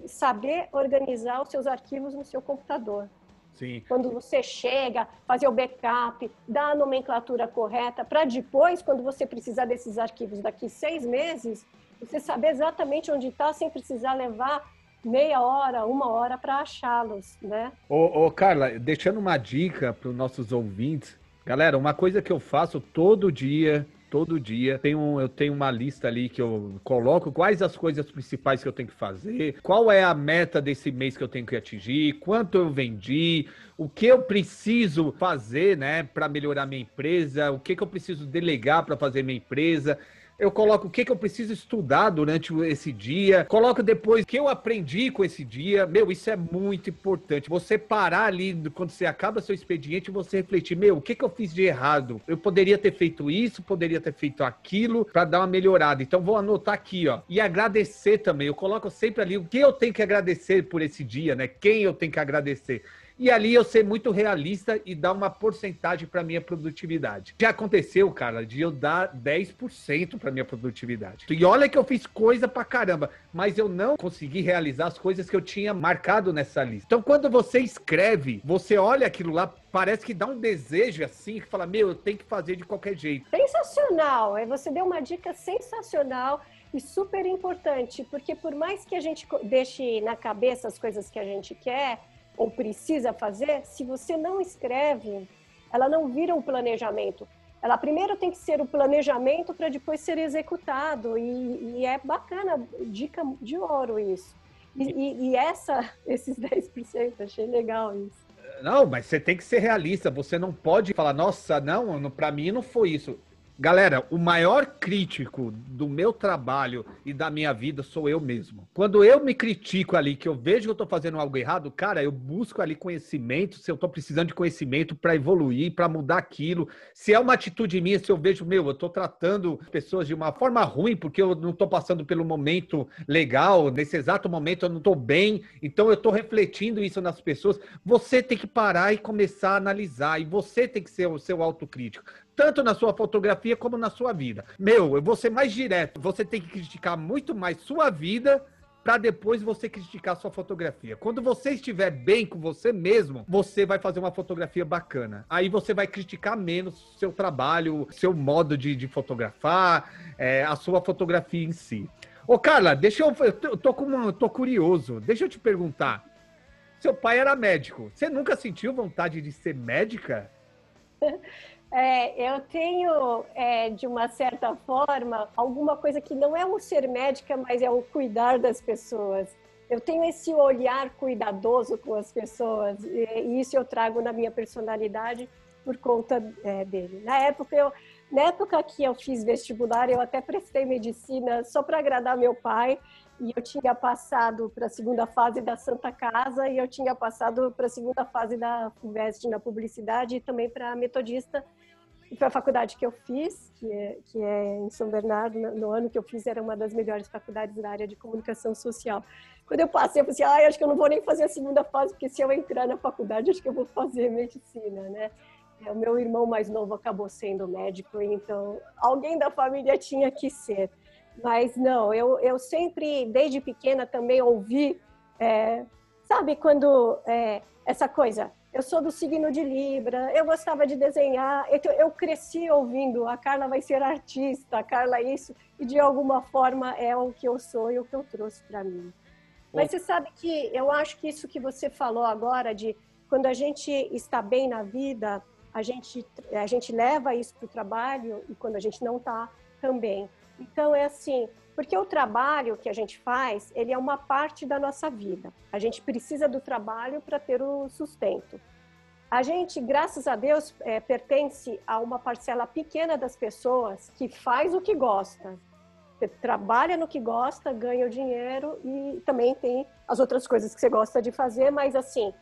saber organizar os seus arquivos no seu computador. Sim. Quando você chega, fazer o backup, dar a nomenclatura correta, para depois, quando você precisar desses arquivos daqui seis meses, você saber exatamente onde está, sem precisar levar meia hora, uma hora para achá-los, né? Ô, ô, Carla, deixando uma dica para os nossos ouvintes, galera, uma coisa que eu faço todo dia todo dia. Tenho, eu tenho uma lista ali que eu coloco quais as coisas principais que eu tenho que fazer, qual é a meta desse mês que eu tenho que atingir, quanto eu vendi, o que eu preciso fazer, né, para melhorar minha empresa, o que, que eu preciso delegar para fazer minha empresa eu coloco o que, que eu preciso estudar durante esse dia, coloco depois o que eu aprendi com esse dia. Meu, isso é muito importante. Você parar ali quando você acaba seu expediente você refletir, meu, o que, que eu fiz de errado? Eu poderia ter feito isso, poderia ter feito aquilo para dar uma melhorada. Então vou anotar aqui, ó. E agradecer também. Eu coloco sempre ali o que eu tenho que agradecer por esse dia, né? Quem eu tenho que agradecer. E ali eu ser muito realista e dar uma porcentagem para minha produtividade. Já aconteceu, cara, de eu dar 10% para minha produtividade. E olha que eu fiz coisa pra caramba, mas eu não consegui realizar as coisas que eu tinha marcado nessa lista. Então, quando você escreve, você olha aquilo lá, parece que dá um desejo assim, que fala, meu, eu tenho que fazer de qualquer jeito. Sensacional! Você deu uma dica sensacional e super importante, porque por mais que a gente deixe na cabeça as coisas que a gente quer, ou precisa fazer, se você não escreve, ela não vira um planejamento. Ela primeiro tem que ser o planejamento para depois ser executado. E, e, é bacana, dica de ouro isso. E, e, e essa, esses 10%, achei legal isso. Não, mas você tem que ser realista. Você não pode falar, nossa, não, para mim não foi isso. Galera, o maior crítico do meu trabalho e da minha vida sou eu mesmo. Quando eu me critico ali, que eu vejo que eu tô fazendo algo errado, cara, eu busco ali conhecimento, se eu tô precisando de conhecimento para evoluir, para mudar aquilo. Se é uma atitude minha, se eu vejo, meu, eu tô tratando pessoas de uma forma ruim porque eu não tô passando pelo momento legal, nesse exato momento eu não tô bem, então eu tô refletindo isso nas pessoas. Você tem que parar e começar a analisar, e você tem que ser o seu autocrítico tanto na sua fotografia como na sua vida. Meu, eu vou ser mais direto. Você tem que criticar muito mais sua vida para depois você criticar sua fotografia. Quando você estiver bem com você mesmo, você vai fazer uma fotografia bacana. Aí você vai criticar menos seu trabalho, seu modo de, de fotografar, é, a sua fotografia em si. Ô, Carla, deixa eu. Eu tô, com uma, eu tô curioso. Deixa eu te perguntar. Seu pai era médico. Você nunca sentiu vontade de ser médica? É, eu tenho, é, de uma certa forma, alguma coisa que não é o ser médica, mas é o cuidar das pessoas. Eu tenho esse olhar cuidadoso com as pessoas, e isso eu trago na minha personalidade por conta é, dele. Na época, eu, Na época que eu fiz vestibular, eu até prestei medicina só para agradar meu pai. E eu tinha passado para a segunda fase da Santa Casa e eu tinha passado para a segunda fase da FUVEST na publicidade e também para a Metodista. E foi a faculdade que eu fiz, que é, que é em São Bernardo. No ano que eu fiz, era uma das melhores faculdades da área de comunicação social. Quando eu passei, eu falei assim, ah, acho que eu não vou nem fazer a segunda fase, porque se eu entrar na faculdade, acho que eu vou fazer medicina, né? É, o meu irmão mais novo acabou sendo médico, então alguém da família tinha que ser. Mas não, eu, eu sempre, desde pequena, também ouvi, é, sabe, quando é, essa coisa, eu sou do signo de Libra, eu gostava de desenhar, então eu cresci ouvindo, a Carla vai ser artista, a Carla isso, e de alguma forma é o que eu sou e o que eu trouxe para mim. Mas você sabe que eu acho que isso que você falou agora, de quando a gente está bem na vida, a gente, a gente leva isso para o trabalho e quando a gente não está, também. Então é assim, porque o trabalho que a gente faz, ele é uma parte da nossa vida. A gente precisa do trabalho para ter o sustento. A gente, graças a Deus, é, pertence a uma parcela pequena das pessoas que faz o que gosta. Você trabalha no que gosta, ganha o dinheiro e também tem as outras coisas que você gosta de fazer, mas assim,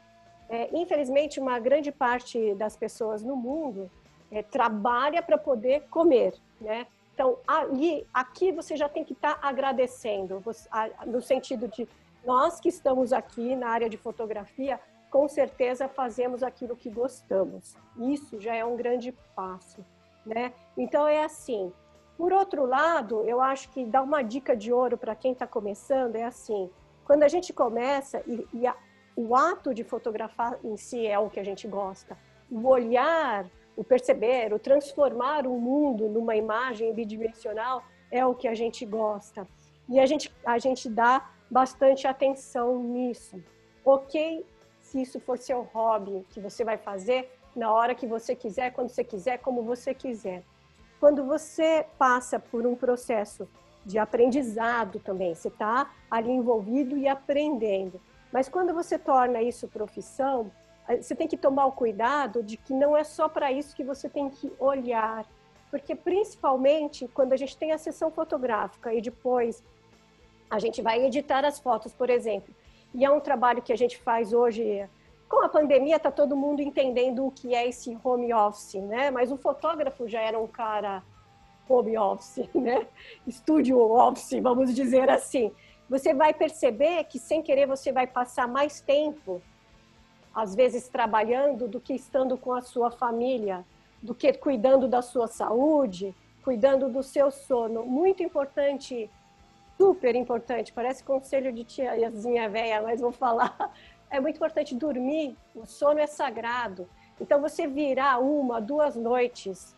é, infelizmente, uma grande parte das pessoas no mundo é, trabalha para poder comer, né? Então, ali, aqui você já tem que estar tá agradecendo, no sentido de nós que estamos aqui na área de fotografia, com certeza fazemos aquilo que gostamos. Isso já é um grande passo, né? Então é assim. Por outro lado, eu acho que dá uma dica de ouro para quem está começando é assim: quando a gente começa e, e a, o ato de fotografar em si é o que a gente gosta, o olhar o perceber, o transformar o mundo numa imagem bidimensional é o que a gente gosta. E a gente, a gente dá bastante atenção nisso. Ok, se isso for seu hobby, que você vai fazer na hora que você quiser, quando você quiser, como você quiser. Quando você passa por um processo de aprendizado também, você está ali envolvido e aprendendo. Mas quando você torna isso profissão, você tem que tomar o cuidado de que não é só para isso que você tem que olhar, porque principalmente quando a gente tem a sessão fotográfica e depois a gente vai editar as fotos, por exemplo, e é um trabalho que a gente faz hoje com a pandemia está todo mundo entendendo o que é esse home office, né? Mas o fotógrafo já era um cara home office, né? Estúdio office, vamos dizer assim. Você vai perceber que sem querer você vai passar mais tempo às vezes trabalhando, do que estando com a sua família, do que cuidando da sua saúde, cuidando do seu sono. Muito importante, super importante, parece conselho de tiazinha velha, mas vou falar. É muito importante dormir, o sono é sagrado. Então, você virar uma, duas noites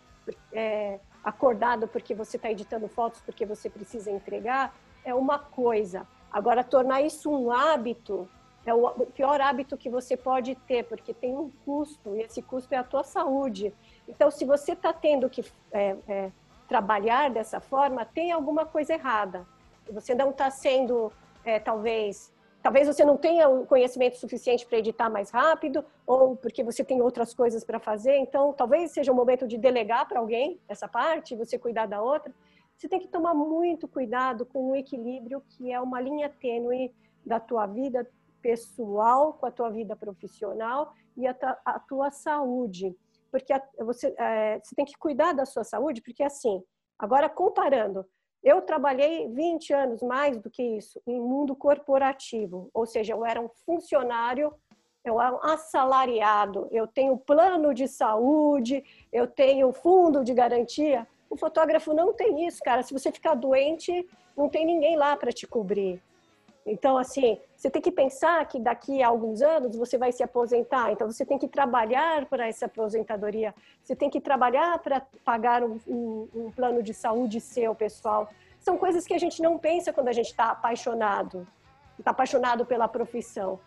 é, acordado porque você está editando fotos, porque você precisa entregar, é uma coisa. Agora, tornar isso um hábito é o pior hábito que você pode ter, porque tem um custo, e esse custo é a tua saúde. Então, se você está tendo que é, é, trabalhar dessa forma, tem alguma coisa errada. Você não está sendo, é, talvez, talvez você não tenha o conhecimento suficiente para editar mais rápido, ou porque você tem outras coisas para fazer. Então, talvez seja o momento de delegar para alguém essa parte, você cuidar da outra. Você tem que tomar muito cuidado com o equilíbrio, que é uma linha tênue da tua vida, pessoal com a tua vida profissional e a, a tua saúde. Porque a, você, é, você tem que cuidar da sua saúde, porque assim, agora comparando, eu trabalhei 20 anos mais do que isso em mundo corporativo, ou seja, eu era um funcionário, eu era um assalariado, eu tenho plano de saúde, eu tenho fundo de garantia. O fotógrafo não tem isso, cara. Se você ficar doente, não tem ninguém lá para te cobrir. Então, assim, você tem que pensar que daqui a alguns anos você vai se aposentar, então você tem que trabalhar para essa aposentadoria, você tem que trabalhar para pagar um, um, um, plano de saúde seu, pessoal. São coisas que a gente não pensa quando a gente está apaixonado, está apaixonado pela profissão.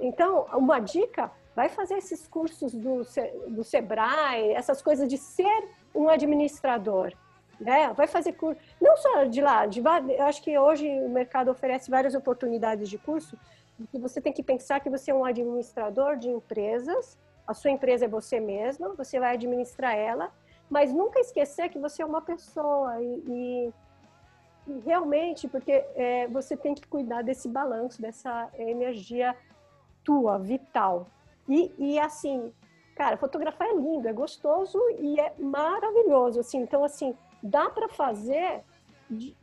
Então, uma dica, vai fazer esses cursos do, do Sebrae, essas coisas de ser um administrador né? Vai fazer curso, não só de lá, de, eu acho que hoje o mercado oferece várias oportunidades de curso, que você tem que pensar que você é um administrador de empresas, a sua empresa é você mesma, você vai administrar ela, mas nunca esquecer que você é uma pessoa e, e, e realmente, porque é, você tem que cuidar desse balanço, dessa energia tua, vital. E, e assim, cara, fotografar é lindo, é gostoso e é maravilhoso, assim. Então, assim, dá para fazer de,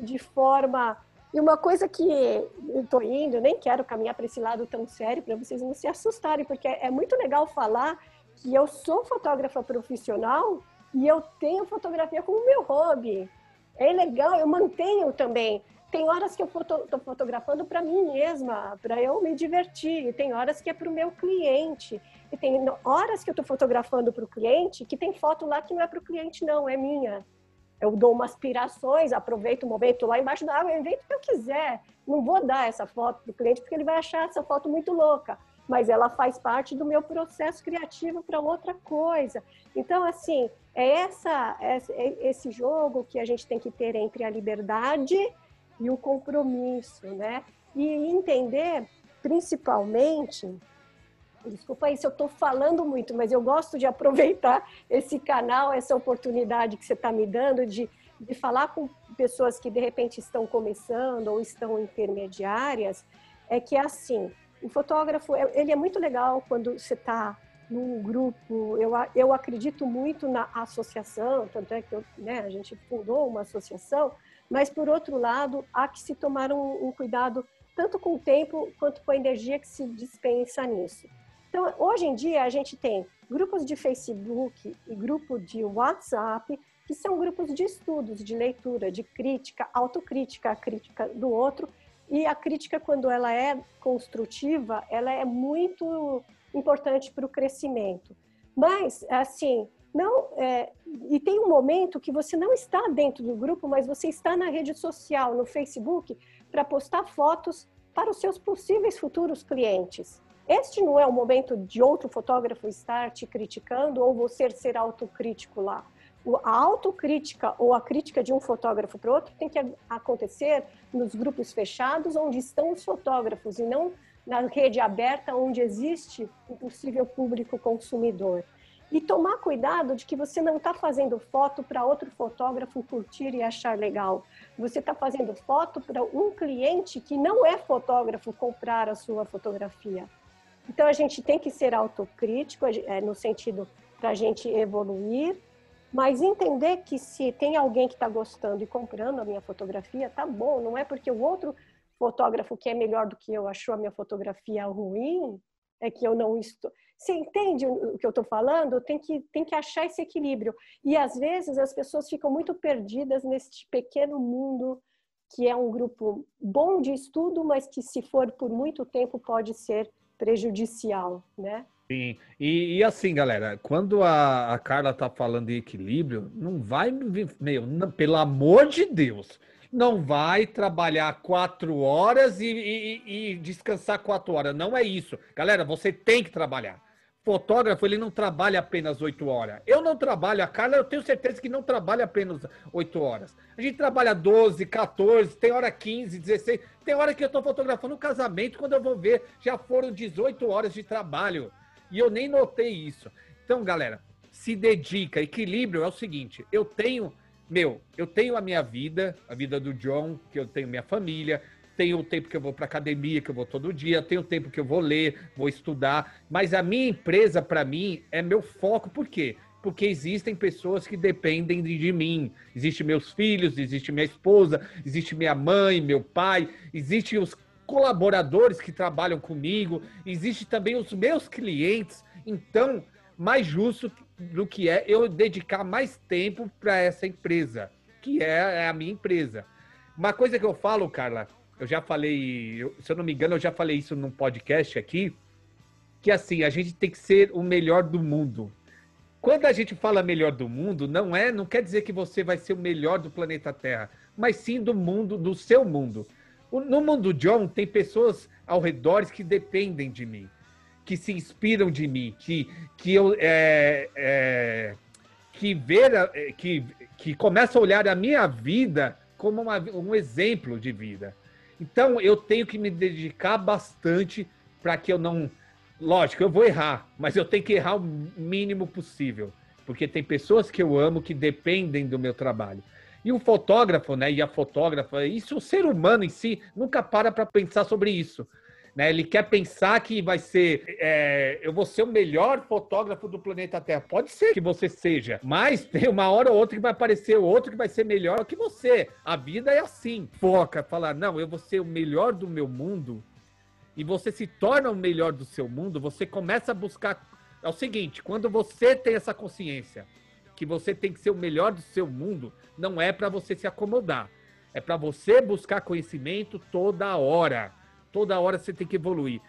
de forma e uma coisa que eu tô indo, eu nem quero caminhar para esse lado tão sério para vocês não se assustarem, porque é muito legal falar que eu sou fotógrafa profissional e eu tenho fotografia como meu hobby. É legal, eu mantenho também. Tem horas que eu estou foto, fotografando para mim mesma, para eu me divertir. E tem horas que é para o meu cliente. E tem horas que eu estou fotografando para o cliente que tem foto lá que não é para o cliente, não, é minha. Eu dou umas aspirações, aproveito o momento lá embaixo da água, invento o que eu quiser. Não vou dar essa foto para o cliente porque ele vai achar essa foto muito louca mas ela faz parte do meu processo criativo para outra coisa. Então, assim, é essa, é esse jogo que a gente tem que ter entre a liberdade e o compromisso, né? E entender, principalmente, desculpa aí se eu estou falando muito, mas eu gosto de aproveitar esse canal, essa oportunidade que você está me dando de, de falar com pessoas que de repente estão começando ou estão intermediárias, é que é assim, o fotógrafo, é, ele é muito legal quando você está num grupo. Eu, eu acredito muito na associação, tanto é que eu, né, a gente fundou uma associação, mas, por outro lado, há que se tomar um, um cuidado tanto com o tempo quanto com a energia que se dispensa nisso. Então, hoje em dia, a gente tem grupos de Facebook e grupo de WhatsApp, que são grupos de estudos, de leitura, de crítica, autocrítica, a crítica do outro, e a crítica, quando ela é construtiva, ela é muito importante para o crescimento. Mas, assim, não é, e tem um momento que você não está dentro do grupo, mas você está na rede social, no Facebook, para postar fotos para os seus possíveis futuros clientes. Este não é o momento de outro fotógrafo estar te criticando ou você ser autocrítico lá a autocrítica ou a crítica de um fotógrafo para outro tem que acontecer nos grupos fechados, onde estão os fotógrafos, e não na rede aberta, onde existe o possível público consumidor. E tomar cuidado de que você não está fazendo foto para outro fotógrafo curtir e achar legal. Você está fazendo foto para um cliente que não é fotógrafo comprar a sua fotografia. Então a gente tem que ser autocrítico, é, no sentido para a gente evoluir, mas entender que se tem alguém que está gostando e comprando a minha fotografia, tá bom. Não é porque o outro fotógrafo que é melhor do que eu achou a minha fotografia ruim, é que eu não estou. Você entende o que eu estou falando? Tem que, tem que achar esse equilíbrio. E às vezes as pessoas ficam muito perdidas neste pequeno mundo que é um grupo bom de estudo, mas que se for por muito tempo pode ser prejudicial, né? Sim, e, e, assim, galera, quando a, a, Carla tá falando de equilíbrio, não vai, meu, não, pelo amor de Deus, não vai trabalhar quatro horas e, e, e, descansar quatro horas. Não é isso. Galera, você tem que trabalhar. Fotógrafo, ele não trabalha apenas oito horas. Eu não trabalho, a Carla, eu tenho certeza que não trabalha apenas oito horas. A gente trabalha 12, 14, tem hora 15, 16. Tem hora que eu estou fotografando um casamento, quando eu vou ver, já foram 18 horas de trabalho. E eu nem notei isso. Então, galera, se dedica. Equilíbrio é o seguinte: eu tenho, meu, eu tenho a minha vida, a vida do John, que eu tenho minha família, tenho o tempo que eu vou para academia, que eu vou todo dia, tenho o tempo que eu vou ler, vou estudar, mas a minha empresa para mim é meu foco, por quê? Porque existem pessoas que dependem de, de mim. Existem meus filhos, existe minha esposa, existe minha mãe, meu pai, existem os colaboradores que trabalham comigo, existe também os meus clientes. Então, mais justo do que é eu dedicar mais tempo para essa empresa, que é, é, a minha empresa. Uma coisa que eu falo, Carla, eu já falei, eu, se eu não me engano, eu já falei isso num podcast aqui, que assim, a gente tem que ser o melhor do mundo. Quando a gente fala melhor do mundo, não é, não quer dizer que você vai ser o melhor do planeta Terra, mas sim do mundo, do seu mundo. No mundo John, tem pessoas ao redor que dependem de mim, que se inspiram de mim, que, que eu é, é, que ver, é, que, que começa a olhar a minha vida como uma, um exemplo de vida. Então eu tenho que me dedicar bastante para que eu não. Lógico, eu vou errar, mas eu tenho que errar o mínimo possível. porque tem pessoas que eu amo que dependem do meu trabalho. E o fotógrafo, né, e a fotógrafa, isso o ser humano em si nunca para para pensar sobre isso. Né? Ele quer pensar que vai ser, é, eu vou ser o melhor fotógrafo do planeta Terra. Pode ser que você seja, mas tem uma hora ou outra que vai aparecer outro que vai ser melhor que você. A vida é assim. Foca, falar, não, eu vou ser o melhor do meu mundo. E você se torna o melhor do seu mundo, você começa a buscar. É o seguinte, quando você tem essa consciência que você tem que ser o melhor do seu mundo, não é para você se acomodar. É para você buscar conhecimento toda hora. Toda hora você tem que evoluir.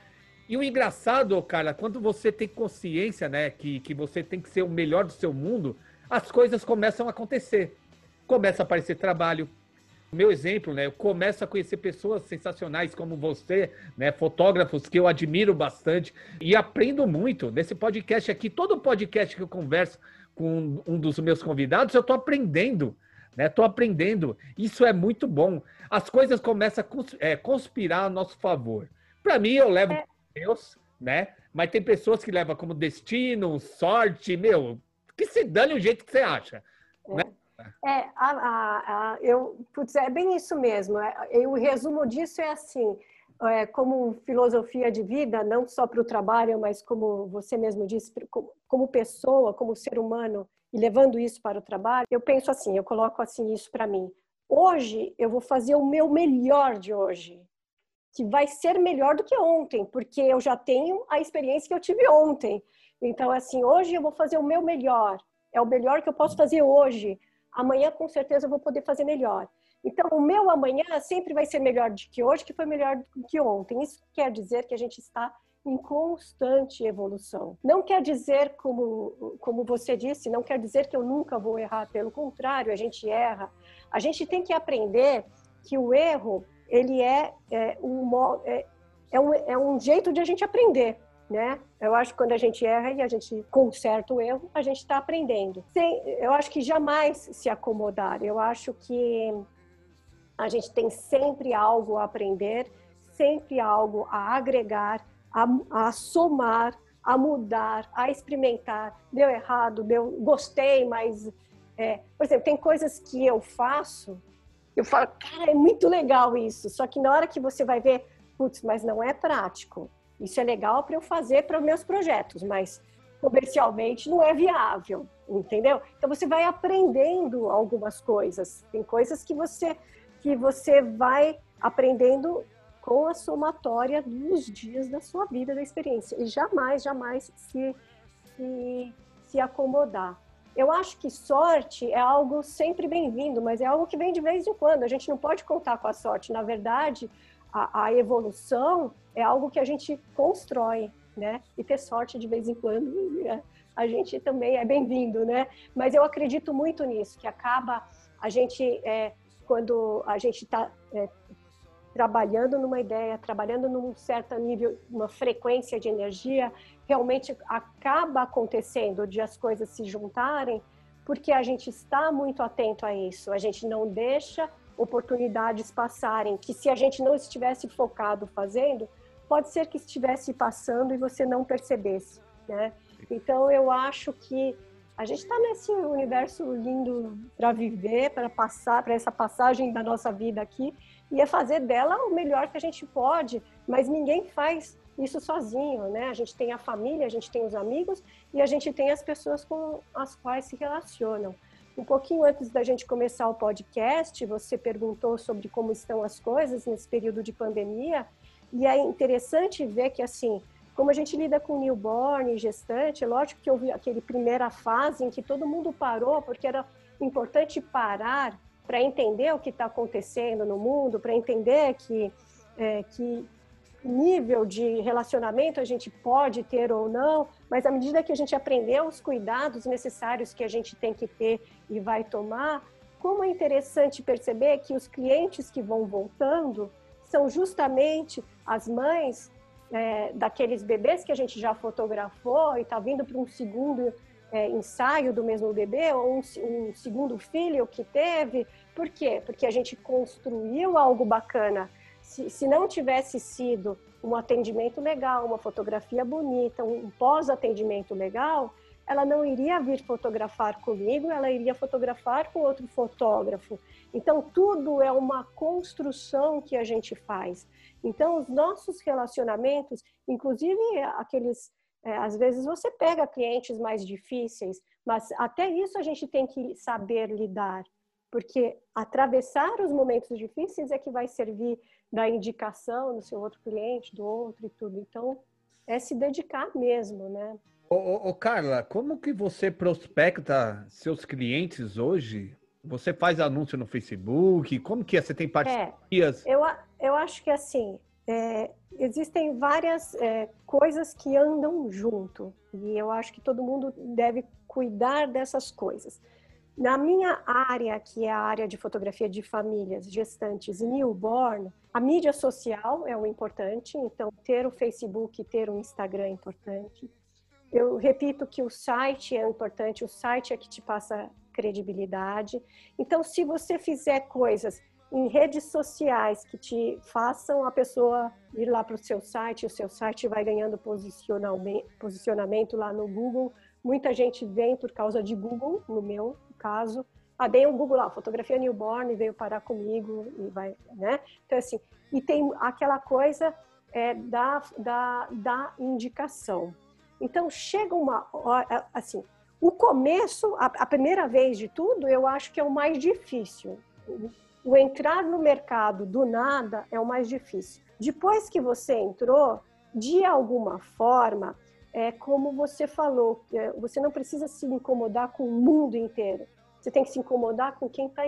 E o engraçado, cara, quando você tem consciência, né, que, que você tem que ser o melhor do seu mundo, as coisas começam a acontecer. Começa a aparecer trabalho. Meu exemplo, né, eu começo a conhecer pessoas sensacionais como você, né, fotógrafos que eu admiro bastante e aprendo muito. Nesse podcast aqui, todo podcast que eu converso com um dos meus convidados, eu estou aprendendo né? Tô aprendendo. Isso é muito bom. As coisas começam a é, conspirar a nosso favor. Para mim, eu levo é. Deus, né? Mas tem pessoas que levam como destino, sorte, meu, que se dane o jeito que você acha. É. Né? É, a, a, a, eu, putz, é bem isso mesmo. É, o resumo disso é assim: é, como filosofia de vida, não só para o trabalho, mas como você mesmo disse, como, como pessoa, como ser humano, e levando isso para o trabalho, eu penso assim, eu coloco assim isso para mim. Hoje eu vou fazer o meu melhor de hoje, que vai ser melhor do que ontem, porque eu já tenho a experiência que eu tive ontem. Então assim, hoje eu vou fazer o meu melhor. É o melhor que eu posso fazer hoje. Amanhã com certeza eu vou poder fazer melhor. Então, o meu amanhã sempre vai ser melhor do que hoje, que foi melhor do que ontem. Isso quer dizer que a gente está em constante evolução. Não quer dizer, como, como você disse, não quer dizer que eu nunca vou errar, pelo contrário, a gente erra. A gente tem que aprender que o erro, ele é, é, um, é, é, um, é um jeito de a gente aprender. Né? Eu acho que quando a gente erra e a gente conserta o erro, a gente está aprendendo. Sem, eu acho que jamais se acomodar. Eu acho que a gente tem sempre algo a aprender, sempre algo a agregar, a, a somar, a mudar, a experimentar. Deu errado, deu, gostei, mas, é, por exemplo, tem coisas que eu faço, eu falo, cara, é muito legal isso. Só que na hora que você vai ver, putz, mas não é prático. Isso é legal para eu fazer para os meus projetos, mas comercialmente não é viável, entendeu? Então você vai aprendendo algumas coisas. Tem coisas que você que você vai aprendendo com a somatória dos dias da sua vida, da experiência, e jamais, jamais se, se, se acomodar. Eu acho que sorte é algo sempre bem-vindo, mas é algo que vem de vez em quando. A gente não pode contar com a sorte. Na verdade, a, a evolução é algo que a gente constrói, né? E ter sorte de vez em quando, né? a gente também é bem-vindo, né? Mas eu acredito muito nisso, que acaba a gente, é, quando a gente está é, trabalhando numa ideia, trabalhando num certo nível, uma frequência de energia, realmente acaba acontecendo de as coisas se juntarem, porque a gente está muito atento a isso, a gente não deixa oportunidades passarem, que se a gente não estivesse focado fazendo, pode ser que estivesse passando e você não percebesse, né? Então eu acho que a gente está nesse universo lindo para viver, para passar, para essa passagem da nossa vida aqui, e é fazer dela o melhor que a gente pode, mas ninguém faz isso sozinho, né? A gente tem a família, a gente tem os amigos e a gente tem as pessoas com as quais se relacionam. Um pouquinho antes da gente começar o podcast, você perguntou sobre como estão as coisas nesse período de pandemia, e é interessante ver que, assim, como a gente lida com newborn gestante, é lógico que houve aquele primeira fase em que todo mundo parou, porque era importante parar para entender o que está acontecendo no mundo, para entender que, é, que nível de relacionamento a gente pode ter ou não, mas à medida que a gente aprendeu os cuidados necessários que a gente tem que ter e vai tomar, como é interessante perceber que os clientes que vão voltando são justamente as mães é, daqueles bebês que a gente já fotografou e está vindo para um segundo é, ensaio do mesmo bebê ou um, um, segundo filho que teve. Por quê? Porque a gente construiu algo bacana. Se, se não tivesse sido um atendimento legal, uma fotografia bonita, um pós-atendimento legal, ela não iria vir fotografar comigo, ela iria fotografar com outro fotógrafo. Então, tudo é uma construção que a gente faz. Então, os nossos relacionamentos, inclusive aqueles. É, às vezes você pega clientes mais difíceis, mas até isso a gente tem que saber lidar, porque atravessar os momentos difíceis é que vai servir da indicação do seu outro cliente, do outro e tudo. Então, é se dedicar mesmo, né? Ô, ô, ô, Carla, como que você prospecta seus clientes hoje? Você faz anúncio no Facebook? Como que é? Você tem é, parcerias? É, eu, eu acho que assim, é, existem várias é, coisas que andam junto e eu acho que todo mundo deve cuidar dessas coisas. Na minha área, que é a área de fotografia de famílias, gestantes e newborn, a mídia social é o importante, então ter o Facebook, ter o Instagram é importante. Eu repito que o site é importante, o site é que te passa credibilidade. Então, se você fizer coisas em redes sociais que te façam a pessoa ir lá para o seu site, o seu site vai ganhando posicionamento lá no Google. Muita gente vem por causa de Google, no meu caso. Ah, dei um Google lá, fotografia newborn, veio parar comigo e vai, né? Então, assim, e tem aquela coisa é, da, da, da indicação. Então, chega uma hora, assim, o começo, a, a, primeira vez de tudo, eu acho que é o mais difícil. O entrar no mercado do nada é o mais difícil. Depois que você entrou, de alguma forma, é como você falou, é, você não precisa se incomodar com o mundo inteiro. Você tem que se incomodar com quem está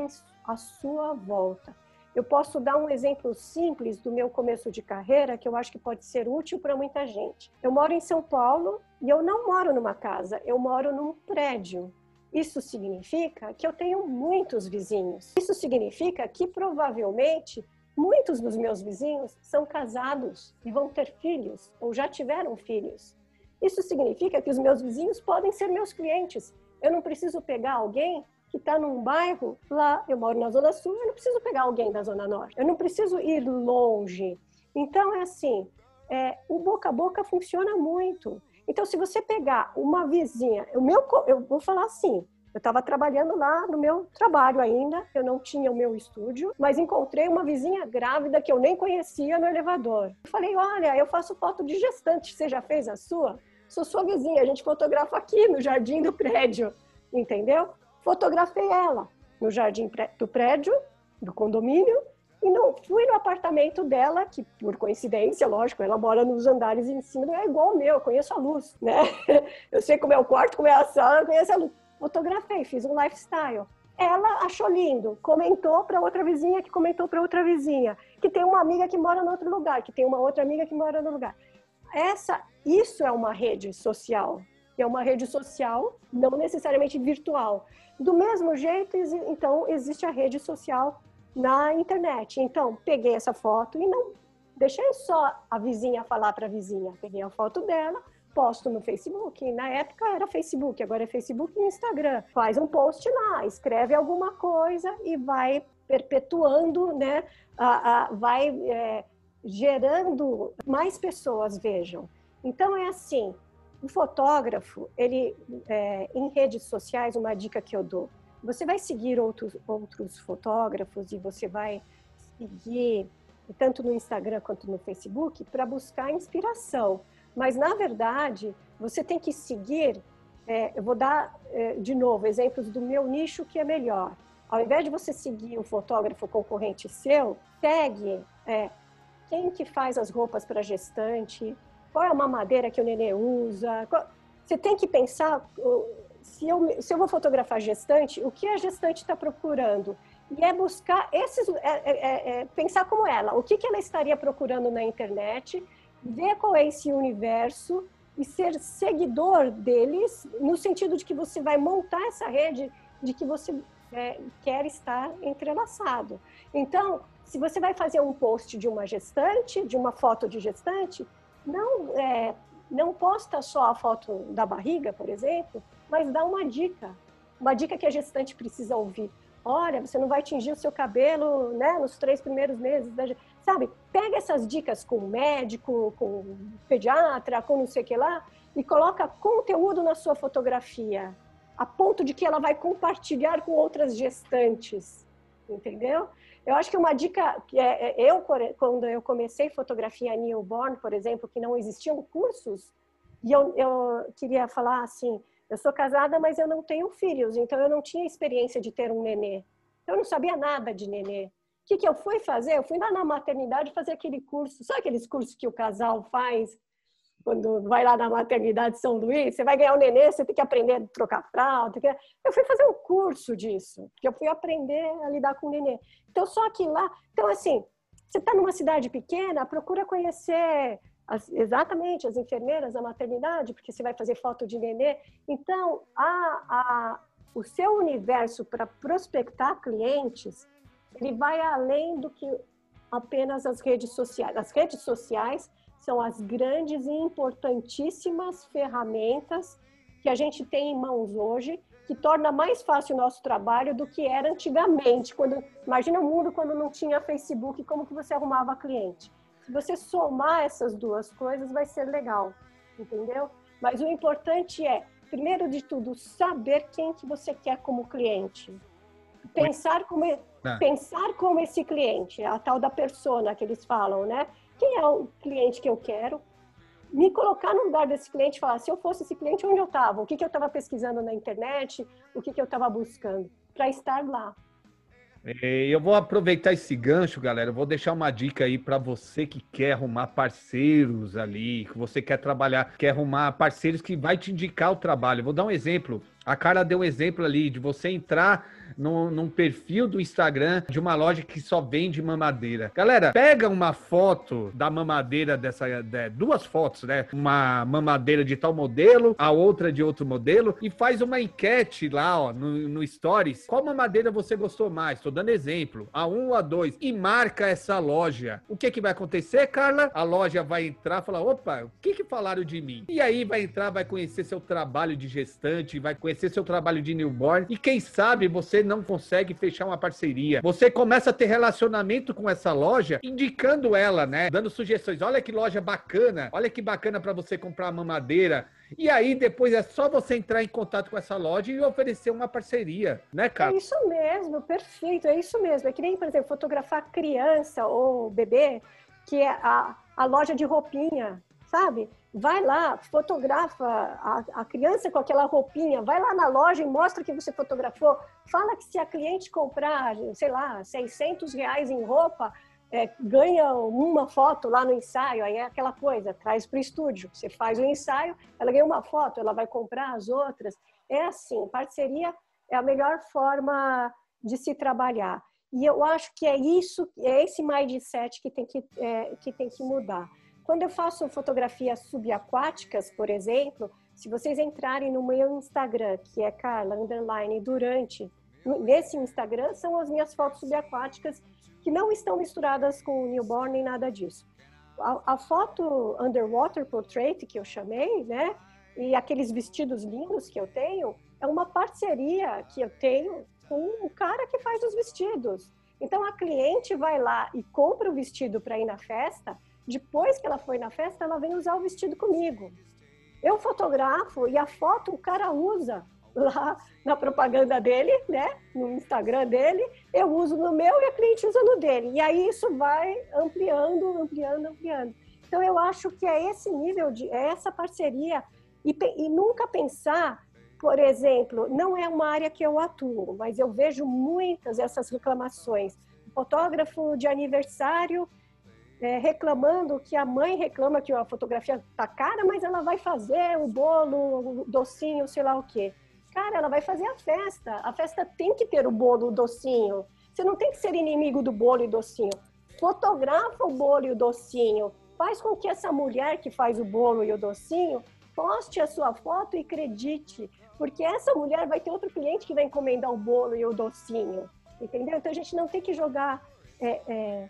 à sua volta. Eu posso dar um exemplo simples do meu começo de carreira que eu acho que pode ser útil para muita gente. Eu moro em São Paulo e eu não moro numa casa, eu moro num prédio. Isso significa que eu tenho muitos vizinhos. Isso significa que provavelmente muitos dos meus vizinhos são casados e vão ter filhos ou já tiveram filhos. Isso significa que os meus vizinhos podem ser meus clientes. Eu não preciso pegar alguém que está num bairro lá, eu moro na Zona Sul, eu não preciso pegar alguém da Zona Norte, eu não preciso ir longe. Então, é assim, é, o boca a boca funciona muito. Então, se você pegar uma vizinha, o meu, eu vou falar assim, eu estava trabalhando lá no meu trabalho ainda, eu não tinha o meu estúdio, mas encontrei uma vizinha grávida que eu nem conhecia no elevador. Eu falei, olha, eu faço foto de gestante, você já fez a sua? Sou sua vizinha, a gente fotografa aqui no jardim do prédio, entendeu? fotografei ela no jardim do prédio, do condomínio, e não fui no apartamento dela, que por coincidência, lógico, ela mora nos andares em cima, é igual o meu, eu conheço a luz, né? Eu sei como é o quarto, como é a sala, eu conheço a luz. Fotografei, fiz um lifestyle. Ela achou lindo, comentou para outra vizinha, que comentou para outra vizinha, que tem uma amiga que mora em outro lugar, que tem uma outra amiga que mora no lugar. Essa, isso é uma rede social, é uma rede social não necessariamente virtual. Do mesmo jeito, então, existe a rede social na internet. Então, peguei essa foto e não deixei só a vizinha falar para a vizinha. Peguei a foto dela, posto no Facebook. Na época era Facebook, agora é Facebook e Instagram. Faz um post lá, escreve alguma coisa e vai perpetuando, né? A, a, vai é, gerando mais pessoas vejam. Então é assim, o fotógrafo, ele, é, em redes sociais, uma dica que eu dou, você vai seguir outros, outros fotógrafos e você vai seguir tanto no Instagram quanto no Facebook para buscar inspiração. Mas, na verdade, você tem que seguir. É, eu vou dar, é, de novo, exemplos do meu nicho que é melhor. Ao invés de você seguir um fotógrafo concorrente seu, pegue é, quem que faz as roupas para gestante, qual é uma madeira que o nenê usa. Você tem que pensar, se eu, se eu vou fotografar gestante, o que a gestante está procurando? E é buscar esses, é, é, é, é, pensar como ela, o que, que ela estaria procurando na internet, ver qual é esse universo e ser seguidor deles, no sentido de que você vai montar essa rede de que você é, quer estar entrelaçado. Então, se você vai fazer um post de uma gestante, de uma foto de gestante, não, é, não posta só a foto da barriga, por exemplo, mas dá uma dica, uma dica que a gestante precisa ouvir. Olha, você não vai tingir o seu cabelo né, nos três primeiros meses. Da... Sabe, pega essas dicas com o médico, com o pediatra, com não sei o que lá, e coloca conteúdo na sua fotografia, a ponto de que ela vai compartilhar com outras gestantes, entendeu? Eu acho que uma dica que é, é eu quando eu comecei fotografia newborn, por exemplo, que não existiam cursos, e eu, eu queria falar assim, eu sou casada, mas eu não tenho filhos, então eu não tinha experiência de ter um nenê. Eu não sabia nada de nenê. O que, que eu fui fazer? Eu fui lá na maternidade fazer aquele curso, sabe aqueles cursos que o casal faz quando vai lá na maternidade São Luís, você vai ganhar um nenê, você tem que aprender a trocar fralda. Eu fui fazer um curso disso, porque eu fui aprender a lidar com o nenê. Então, só que lá... Então, assim, você está numa cidade pequena, procura conhecer as, exatamente as enfermeiras da maternidade, porque você vai fazer foto de nenê. Então, a, a, o seu universo para prospectar clientes, ele vai além do que apenas as redes sociais. As redes sociais são as grandes e importantíssimas ferramentas que a gente tem em mãos hoje, que torna mais fácil o nosso trabalho do que era antigamente. Quando imagina o mundo quando não tinha Facebook, como que você arrumava cliente? Se você somar essas duas coisas, vai ser legal, entendeu? Mas o importante é, primeiro de tudo, saber quem que você quer como cliente. Pensar como, ah. pensar como esse cliente, a tal da persona que eles falam, né? quem é o cliente que eu quero, me colocar no lugar desse cliente e falar, se eu fosse esse cliente, onde eu estava? O que, que eu estava pesquisando na internet? O que, que eu estava buscando? Para estar lá. É, eu vou aproveitar esse gancho, galera. Eu vou deixar uma dica aí para você que quer arrumar parceiros ali, que você quer trabalhar, quer arrumar parceiros que vai te indicar o trabalho. Eu vou dar um exemplo. A cara deu um exemplo ali de você entrar num, num, perfil do Instagram de uma loja que só vende mamadeira. Galera, pega uma foto da mamadeira dessa. De, duas fotos, né? Uma mamadeira de tal modelo, a outra de outro modelo, e faz uma enquete lá, ó, no, no Stories. Qual mamadeira você gostou mais? Tô dando exemplo. A um ou a dois. E marca essa loja. O que que vai acontecer, Carla? A loja vai entrar e falar: opa, o que que falaram de mim? E aí vai entrar, vai conhecer seu trabalho de gestante, vai conhecer seu trabalho de newborn. E quem sabe você não consegue fechar uma parceria. Você começa a ter relacionamento com essa loja, indicando ela, né? Dando sugestões. Olha que loja bacana, olha que bacana para você comprar mamadeira. E aí depois é só você entrar em contato com essa loja e oferecer uma parceria, né, cara? É isso mesmo, perfeito, é isso mesmo. É que nem, por exemplo, fotografar criança ou bebê, que é a, a loja de roupinha, sabe? Vai lá, fotografa a, a, criança com aquela roupinha, vai lá na loja e mostra que você fotografou. Fala que se a cliente comprar, sei lá, 600 reais em roupa, é, ganha uma foto lá no ensaio, aí é aquela coisa, traz para o estúdio. Você faz o ensaio, ela ganha uma foto, ela vai comprar as outras. É assim, parceria é a melhor forma de se trabalhar. E eu acho que é isso, é esse mindset que tem que, é, que, tem que mudar. Quando eu faço fotografias subaquáticas, por exemplo, se vocês entrarem no meu Instagram, que é Carla Underline Durante, nesse Instagram são as minhas fotos subaquáticas que não estão misturadas com newborn nem nada disso. A, a, foto underwater portrait que eu chamei, né, e aqueles vestidos lindos que eu tenho, é uma parceria que eu tenho com o cara que faz os vestidos. Então a cliente vai lá e compra o vestido para ir na festa depois que ela foi na festa, ela vem usar o vestido comigo. Eu fotografo e a foto o cara usa lá na propaganda dele, né? No Instagram dele, eu uso no meu e a cliente usa no dele. E aí isso vai ampliando, ampliando, ampliando. Então eu acho que é esse nível de é essa parceria e, e nunca pensar, por exemplo, não é uma área que eu atuo, mas eu vejo muitas essas reclamações. Fotógrafo de aniversário é, reclamando que a mãe reclama que a fotografia tá cara, mas ela vai fazer o bolo, o docinho, sei lá o quê. Cara, ela vai fazer a festa. A festa tem que ter o bolo, o docinho. Você não tem que ser inimigo do bolo e docinho. Fotografa o bolo e o docinho. Faz com que essa mulher que faz o bolo e o docinho poste a sua foto e acredite, porque essa mulher vai ter outro cliente que vai encomendar o bolo e o docinho, entendeu? Então a gente não tem que jogar é, é,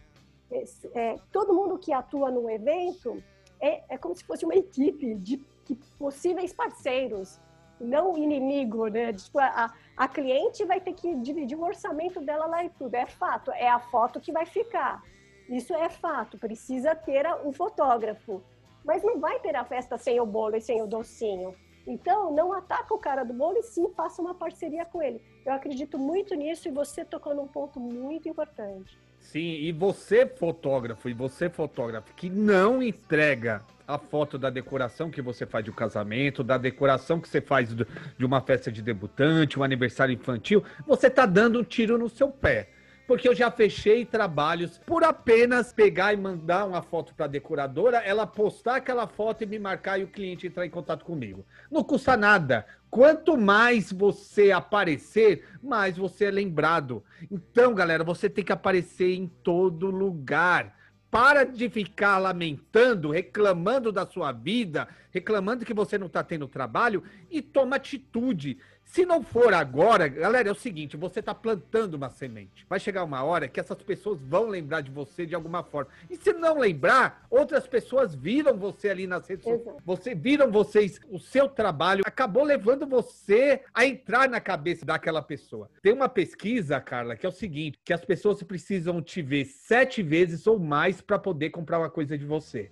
é, todo mundo que atua no evento é, é como se fosse uma equipe de, de possíveis parceiros, não inimigo, né? Tipo, a, a cliente vai ter que dividir o orçamento dela lá e tudo. É fato, é a foto que vai ficar. Isso é fato, precisa ter um fotógrafo. mas não vai ter a festa sem o bolo e sem o docinho. Então, não ataca o cara do bolo e sim faça uma parceria com ele. Eu acredito muito nisso e você tocou num ponto muito importante. Sim, e você, fotógrafo, e você, fotógrafo, que não entrega a foto da decoração que você faz de um casamento, da decoração que você faz de uma festa de debutante, um aniversário infantil, você tá dando um tiro no seu pé porque eu já fechei trabalhos por apenas pegar e mandar uma foto para a decoradora, ela postar aquela foto e me marcar e o cliente entrar em contato comigo. Não custa nada. Quanto mais você aparecer, mais você é lembrado. Então, galera, você tem que aparecer em todo lugar. Para de ficar lamentando, reclamando da sua vida, reclamando que você não está tendo trabalho e toma atitude. Se não for agora, galera, é o seguinte: você está plantando uma semente. Vai chegar uma hora que essas pessoas vão lembrar de você de alguma forma. E se não lembrar, outras pessoas viram você ali nas redes sociais. Você viram vocês, o seu trabalho acabou levando você a entrar na cabeça daquela pessoa. Tem uma pesquisa, Carla, que é o seguinte: que as pessoas precisam te ver sete vezes ou mais para poder comprar uma coisa de você.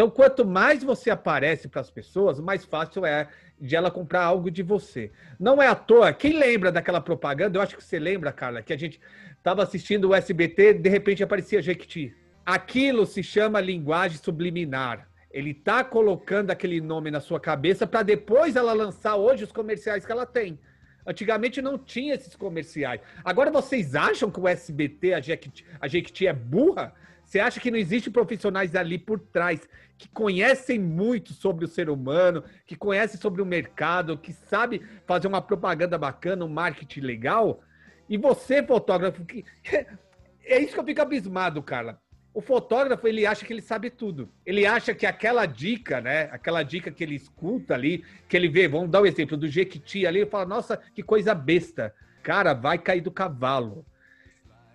Então, quanto mais você aparece para as pessoas, mais fácil é de ela comprar algo de você. Não é à toa. Quem lembra daquela propaganda? Eu acho que você lembra, Carla, que a gente estava assistindo o SBT, de repente aparecia Jequiti. Aquilo se chama linguagem subliminar. Ele está colocando aquele nome na sua cabeça para depois ela lançar hoje os comerciais que ela tem. Antigamente não tinha esses comerciais. Agora vocês acham que o SBT, a Jequiti, a Jequiti é burra? Você acha que não existe profissionais ali por trás que conhecem muito sobre o ser humano, que conhecem sobre o mercado, que sabe fazer uma propaganda bacana, um marketing legal? E você, fotógrafo, que é isso que eu fico abismado, Carla. O fotógrafo, ele acha que ele sabe tudo. Ele acha que aquela dica, né? Aquela dica que ele escuta ali, que ele vê, vamos dar o um exemplo do Jequiti ali, ele fala, nossa, que coisa besta. Cara, vai cair do cavalo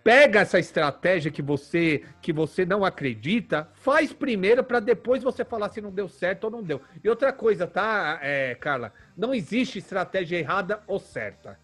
pega essa estratégia que você que você não acredita, faz primeiro para depois você falar se não deu certo ou não deu. E outra coisa, tá, é, Carla? Não existe estratégia errada ou certa.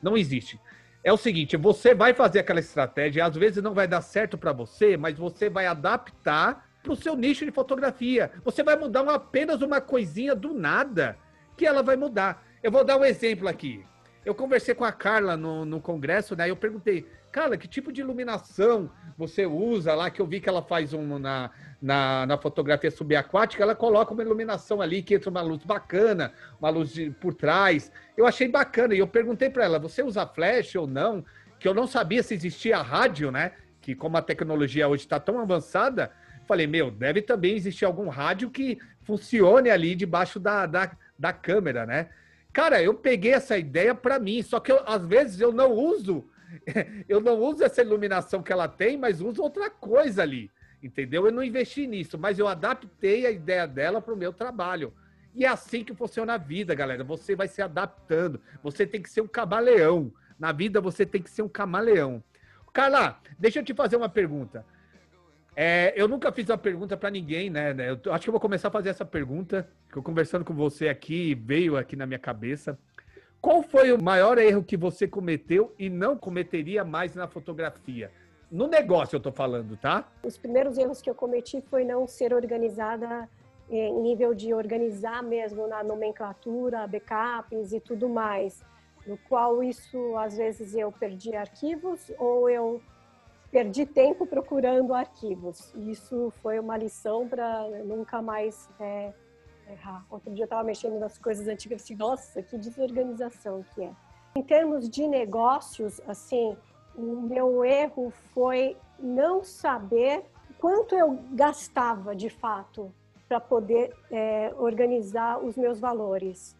Não existe. É o seguinte, você vai fazer aquela estratégia, às vezes não vai dar certo para você, mas você vai adaptar para o seu nicho de fotografia. Você vai mudar uma, apenas uma coisinha do nada que ela vai mudar. Eu vou dar um exemplo aqui. Eu conversei com a Carla no, no congresso, né? Eu perguntei, Cara, que tipo de iluminação você usa lá? Que eu vi que ela faz um na, na, na fotografia subaquática, ela coloca uma iluminação ali que entra uma luz bacana, uma luz de, por trás. Eu achei bacana e eu perguntei para ela: você usa flash ou não? Que eu não sabia se existia rádio, né? Que como a tecnologia hoje está tão avançada, falei: meu, deve também existir algum rádio que funcione ali debaixo da, da, da câmera, né? Cara, eu peguei essa ideia para mim, só que eu, às vezes eu não uso eu não uso essa iluminação que ela tem, mas uso outra coisa ali. Entendeu? Eu não investi nisso, mas eu adaptei a ideia dela para o meu trabalho. E é assim que funciona a vida, galera. Você vai se adaptando. Você tem que ser um camaleão. Na vida você tem que ser um camaleão. Carla, deixa eu te fazer uma pergunta. É, eu nunca fiz uma pergunta para ninguém, né, né? Eu acho que eu vou começar a fazer essa pergunta, que eu conversando com você aqui, veio aqui na minha cabeça. Qual foi o maior erro que você cometeu e não cometeria mais na fotografia? No negócio eu tô falando, tá? Os primeiros erros que eu cometi foi não ser organizada em nível de organizar mesmo na nomenclatura, backups e tudo mais. No qual isso, às vezes, eu perdi arquivos ou eu perdi tempo procurando arquivos. Isso foi uma lição para nunca mais é, errar. Outro dia eu estava mexendo nas coisas antigas assim, nossa, que desorganização que é. Em termos de negócios, assim, o meu erro foi não saber quanto eu gastava de fato para poder é, organizar os meus valores.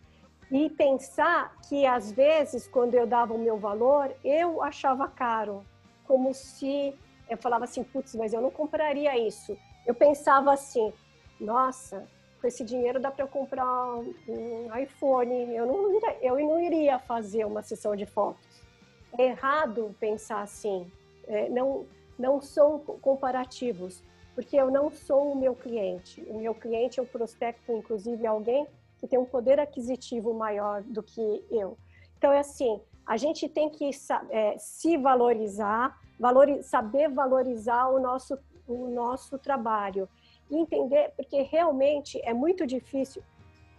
E pensar que, às vezes, quando eu dava o meu valor, eu achava caro, como se eu falava assim: putz, mas eu não compraria isso. Eu pensava assim: nossa, com esse dinheiro dá para eu comprar um iPhone. Eu não, eu não iria fazer uma sessão de fotos. É errado pensar assim. É, não, não são comparativos, porque eu não sou o meu cliente. O meu cliente é o prospecto, inclusive, alguém que tem um poder aquisitivo maior do que eu. Então, é assim, a gente tem que é, se valorizar, valori saber valorizar o nosso o nosso trabalho. Entender, porque realmente é muito difícil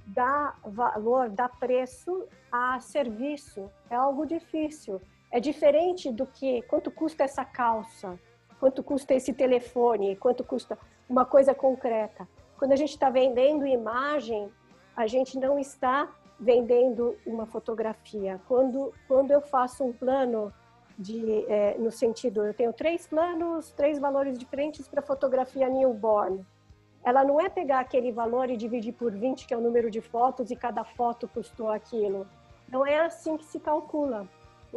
dar valor, dar preço a serviço. É algo difícil. É diferente do que quanto custa essa calça, quanto custa esse telefone, quanto custa uma coisa concreta. Quando a gente está vendendo imagem, a gente não está vendendo uma fotografia. Quando, quando eu faço um plano de, é, no sentido, eu tenho três planos, três valores diferentes para fotografia newborn. Ela não é pegar aquele valor e dividir por 20, que é o número de fotos, e cada foto custou aquilo. Não é assim que se calcula.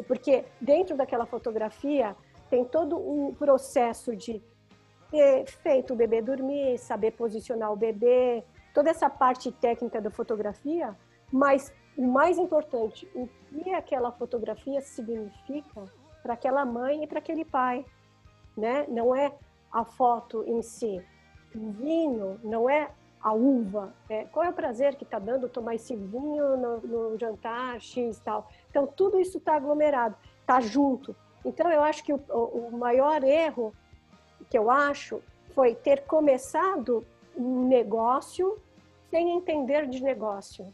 Porque dentro daquela fotografia tem todo um processo de ter feito o bebê dormir, saber posicionar o bebê, toda essa parte técnica da fotografia, mas o mais importante, o que aquela fotografia significa para aquela mãe e para aquele pai, né? Não é a foto em si. O vinho não é a uva. É, qual é o prazer que está dando tomar esse vinho no, no jantar X tal. Então, tudo isso está aglomerado, está junto. Então, eu acho que o, o maior erro que eu acho foi ter começado um negócio sem entender de negócio.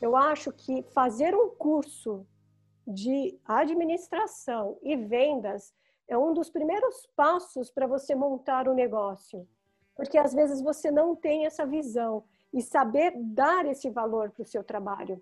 Eu acho que fazer um curso de administração e vendas é um dos primeiros passos para você montar o um negócio. Porque às vezes você não tem essa visão e saber dar esse valor para o seu trabalho.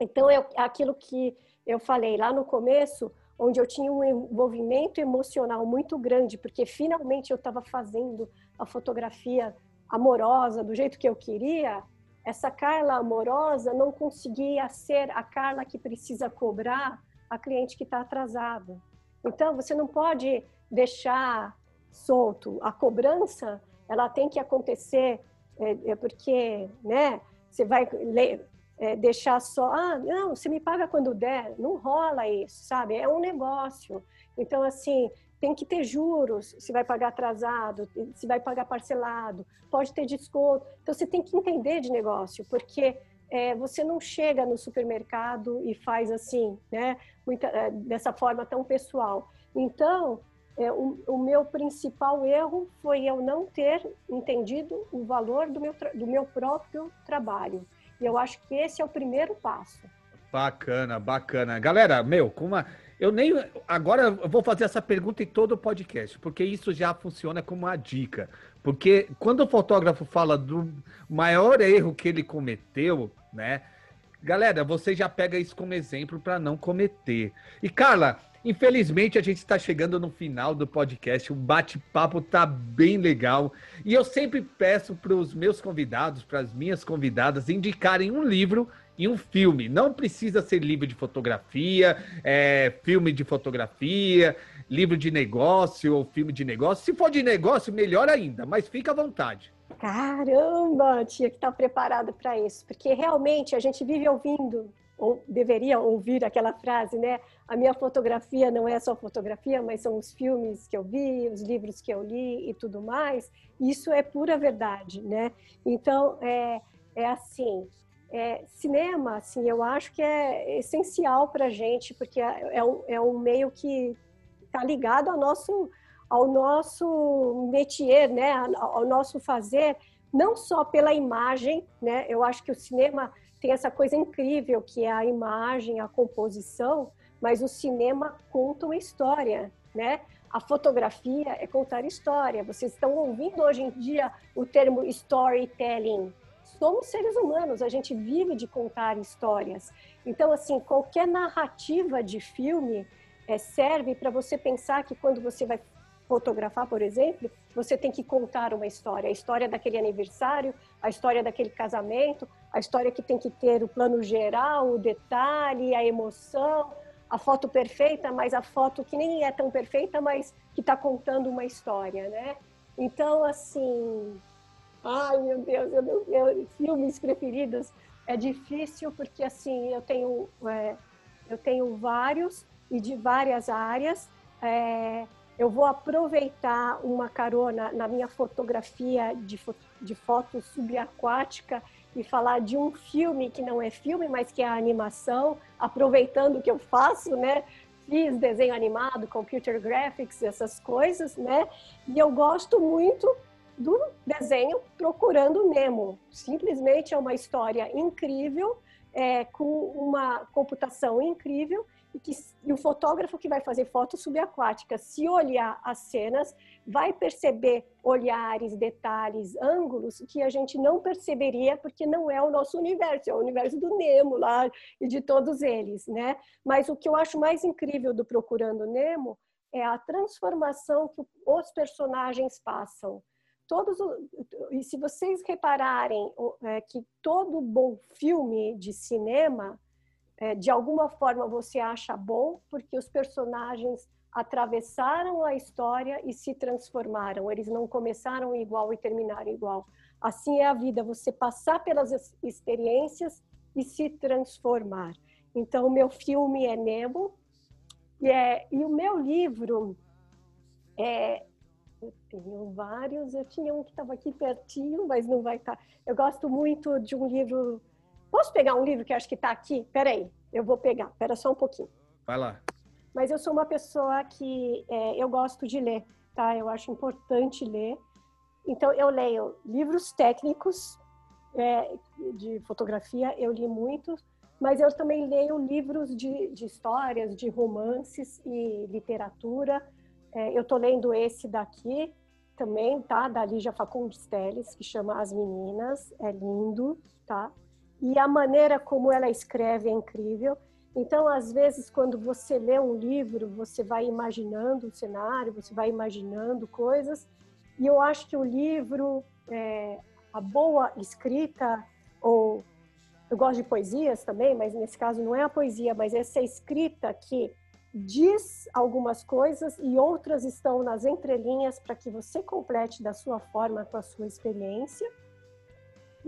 Então, é aquilo que eu falei lá no começo, onde eu tinha um envolvimento emocional muito grande, porque finalmente eu estava fazendo a fotografia amorosa do jeito que eu queria, essa Carla amorosa não conseguia ser a Carla que precisa cobrar a cliente que está atrasada. Então, você não pode deixar solto. A cobrança, ela tem que acontecer, é, é porque, né, você vai ler, é, deixar só, ah, não, você me paga quando der. Não rola isso, sabe? É um negócio. Então, assim, tem que ter juros, se vai pagar atrasado, se vai pagar parcelado, pode ter desconto. Então, você tem que entender de negócio, porque é, você não chega no supermercado e faz assim, né, muita, é, dessa forma tão pessoal. Então, é, o, o, meu principal erro foi eu não ter entendido o valor do meu, do meu próprio trabalho. E eu acho que esse é o primeiro passo. Bacana, bacana. Galera, meu, com uma eu nem. Agora eu vou fazer essa pergunta em todo o podcast, porque isso já funciona como uma dica. Porque quando o fotógrafo fala do maior erro que ele cometeu, né? Galera, você já pega isso como exemplo para não cometer. E Carla, infelizmente a gente está chegando no final do podcast. O bate-papo tá bem legal. E eu sempre peço para os meus convidados, para as minhas convidadas, indicarem um livro e um filme. Não precisa ser livro de fotografia, é, filme de fotografia, livro de negócio ou filme de negócio. Se for de negócio, melhor ainda, mas fica à vontade. Caramba, tinha que estar preparado para isso, porque realmente a gente vive ouvindo, ou deveria ouvir aquela frase, né? A minha fotografia não é só fotografia, mas são os filmes que eu vi, os livros que eu li e tudo mais. Isso é pura verdade, né? Então, é, é assim, é, cinema, assim, eu acho que é essencial para a gente, porque é, é, um, é um meio que está ligado ao nosso, ao nosso métier, né, ao nosso fazer, não só pela imagem, né, eu acho que o cinema tem essa coisa incrível que é a imagem, a composição, mas o cinema conta uma história, né? A fotografia é contar história. Vocês estão ouvindo hoje em dia o termo storytelling, somos seres humanos, a gente vive de contar histórias. Então, assim, qualquer narrativa de filme é, serve para você pensar que quando você vai fotografar, por exemplo, você tem que contar uma história, a história daquele aniversário, a história daquele casamento, a história que tem que ter o plano geral, o detalhe, a emoção, a foto perfeita, mas a foto que nem é tão perfeita, mas que está contando uma história, né? Então, assim, Ai, meu Deus, eu, eu, filmes preferidos é difícil porque assim eu tenho é, eu tenho vários e de várias áreas. É, eu vou aproveitar uma carona na minha fotografia de, de foto subaquática e falar de um filme que não é filme, mas que é a animação, aproveitando o que eu faço, né? fiz desenho animado, computer graphics, essas coisas, né? E eu gosto muito do desenho Procurando Nemo. Simplesmente é uma história incrível, é, com uma computação incrível e, que, e o fotógrafo que vai fazer fotos subaquáticas, se olhar as cenas, vai perceber olhares, detalhes, ângulos que a gente não perceberia porque não é o nosso universo, é o universo do Nemo lá e de todos eles, né? Mas o que eu acho mais incrível do Procurando Nemo é a transformação que os personagens passam. Todos, e se vocês repararem é, que todo bom filme de cinema é, de alguma forma você acha bom, porque os personagens atravessaram a história e se transformaram. Eles não começaram igual e terminaram igual. Assim é a vida, você passar pelas experiências e se transformar. Então, o meu filme é Nemo, e, é, e o meu livro é. Eu tenho vários, eu tinha um que estava aqui pertinho, mas não vai estar. Tá. Eu gosto muito de um livro Posso pegar um livro que acho que está aqui? Peraí, eu vou pegar. Pera só um pouquinho. Vai lá. Mas eu sou uma pessoa que é, eu gosto de ler, tá? Eu acho importante ler. Então eu leio livros técnicos é, de fotografia, eu li muitos, mas eu também leio livros de, de histórias, de romances e literatura. É, eu tô lendo esse daqui também, tá? Da Lígia Facundes Teles, que chama As Meninas. É lindo, tá? E a maneira como ela escreve é incrível. Então, às vezes, quando você lê um livro, você vai imaginando o cenário, você vai imaginando coisas, e eu acho que o livro, é, a boa escrita, ou eu gosto de poesias também, mas nesse caso não é a poesia, mas essa escrita que diz algumas coisas e outras estão nas entrelinhas para que você complete da sua forma com a sua experiência.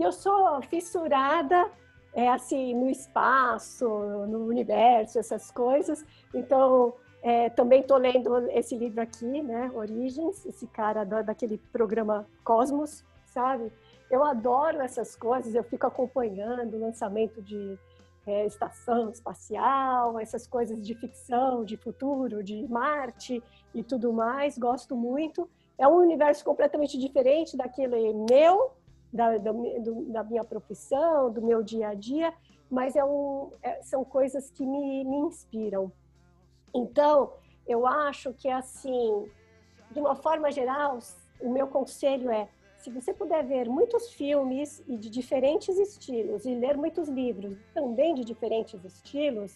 E eu sou fissurada é assim no espaço, no universo, essas coisas. Então, é, também estou lendo esse livro aqui, né, Origens, esse cara da, daquele programa Cosmos, sabe? Eu adoro essas coisas, eu fico acompanhando o lançamento de é, estação espacial, essas coisas de ficção, de futuro, de Marte e tudo mais, gosto muito. É um universo completamente diferente daquele meu, da, da, da, minha profissão, do meu dia a dia, mas é um, é, são coisas que me, me inspiram. Então, eu acho que, assim, de uma forma geral, o meu conselho é: se você puder ver muitos filmes e de diferentes estilos e ler muitos livros também de diferentes estilos,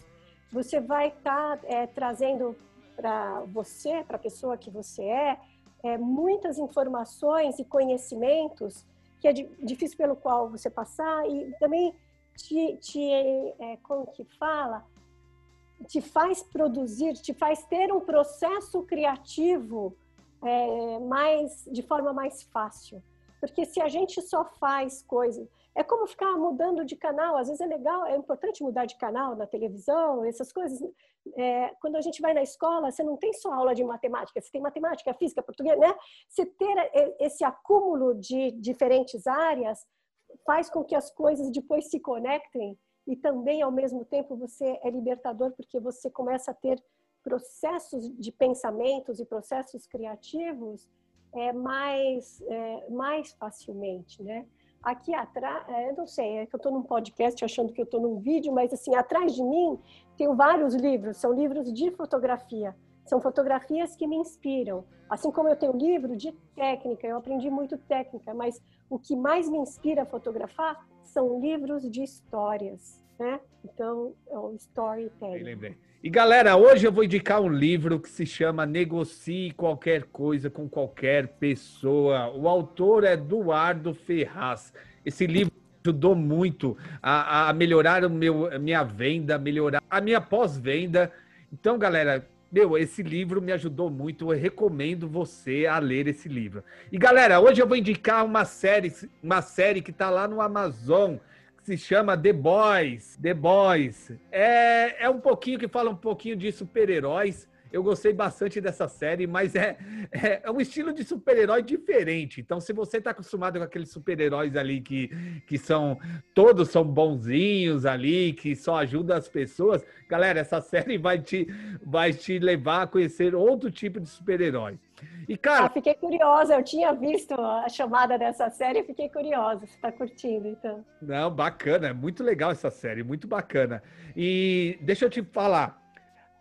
você vai estar tá, é, trazendo para você, para a pessoa que você é, é, muitas informações e conhecimentos que é difícil pelo qual você passar e também te, te é, como que fala, te faz produzir, te faz ter um processo criativo é, mais de forma mais fácil. Porque se a gente só faz coisas, é como ficar mudando de canal. Às vezes é legal, é importante mudar de canal na televisão, essas coisas. É, quando a gente vai na escola, você não tem só aula de matemática, você tem matemática, física, português, né? Você ter esse acúmulo de diferentes áreas faz com que as coisas depois se conectem e também, ao mesmo tempo, você é libertador porque você começa a ter processos de pensamentos e processos criativos é, mais, é, mais facilmente, né? Aqui atrás, é, eu não sei, é que eu estou num podcast achando que eu estou num vídeo, mas assim, atrás de mim tem vários livros, são livros de fotografia. São fotografias que me inspiram. Assim como eu tenho livro de técnica, eu aprendi muito técnica, mas o que mais me inspira a fotografar são livros de histórias, né? Então, é o storytelling. E galera, hoje eu vou indicar um livro que se chama Negocie Qualquer Coisa com Qualquer Pessoa. O autor é Eduardo Ferraz. Esse livro ajudou muito a, a melhorar o meu, a minha venda, melhorar a minha pós-venda. Então, galera, meu, esse livro me ajudou muito. Eu recomendo você a ler esse livro. E galera, hoje eu vou indicar uma série, uma série que está lá no Amazon se chama The Boys. The Boys. É, é um pouquinho que fala um pouquinho de super-heróis. Eu gostei bastante dessa série, mas é, é, é um estilo de super-herói diferente. Então, se você está acostumado com aqueles super-heróis ali que, que são todos são bonzinhos ali, que só ajudam as pessoas, galera, essa série vai te, vai te levar a conhecer outro tipo de super-herói. E, cara. Ah, fiquei curiosa, eu tinha visto a chamada dessa série, fiquei curiosa. Você está curtindo, então. Não, bacana, é muito legal essa série, muito bacana. E deixa eu te falar.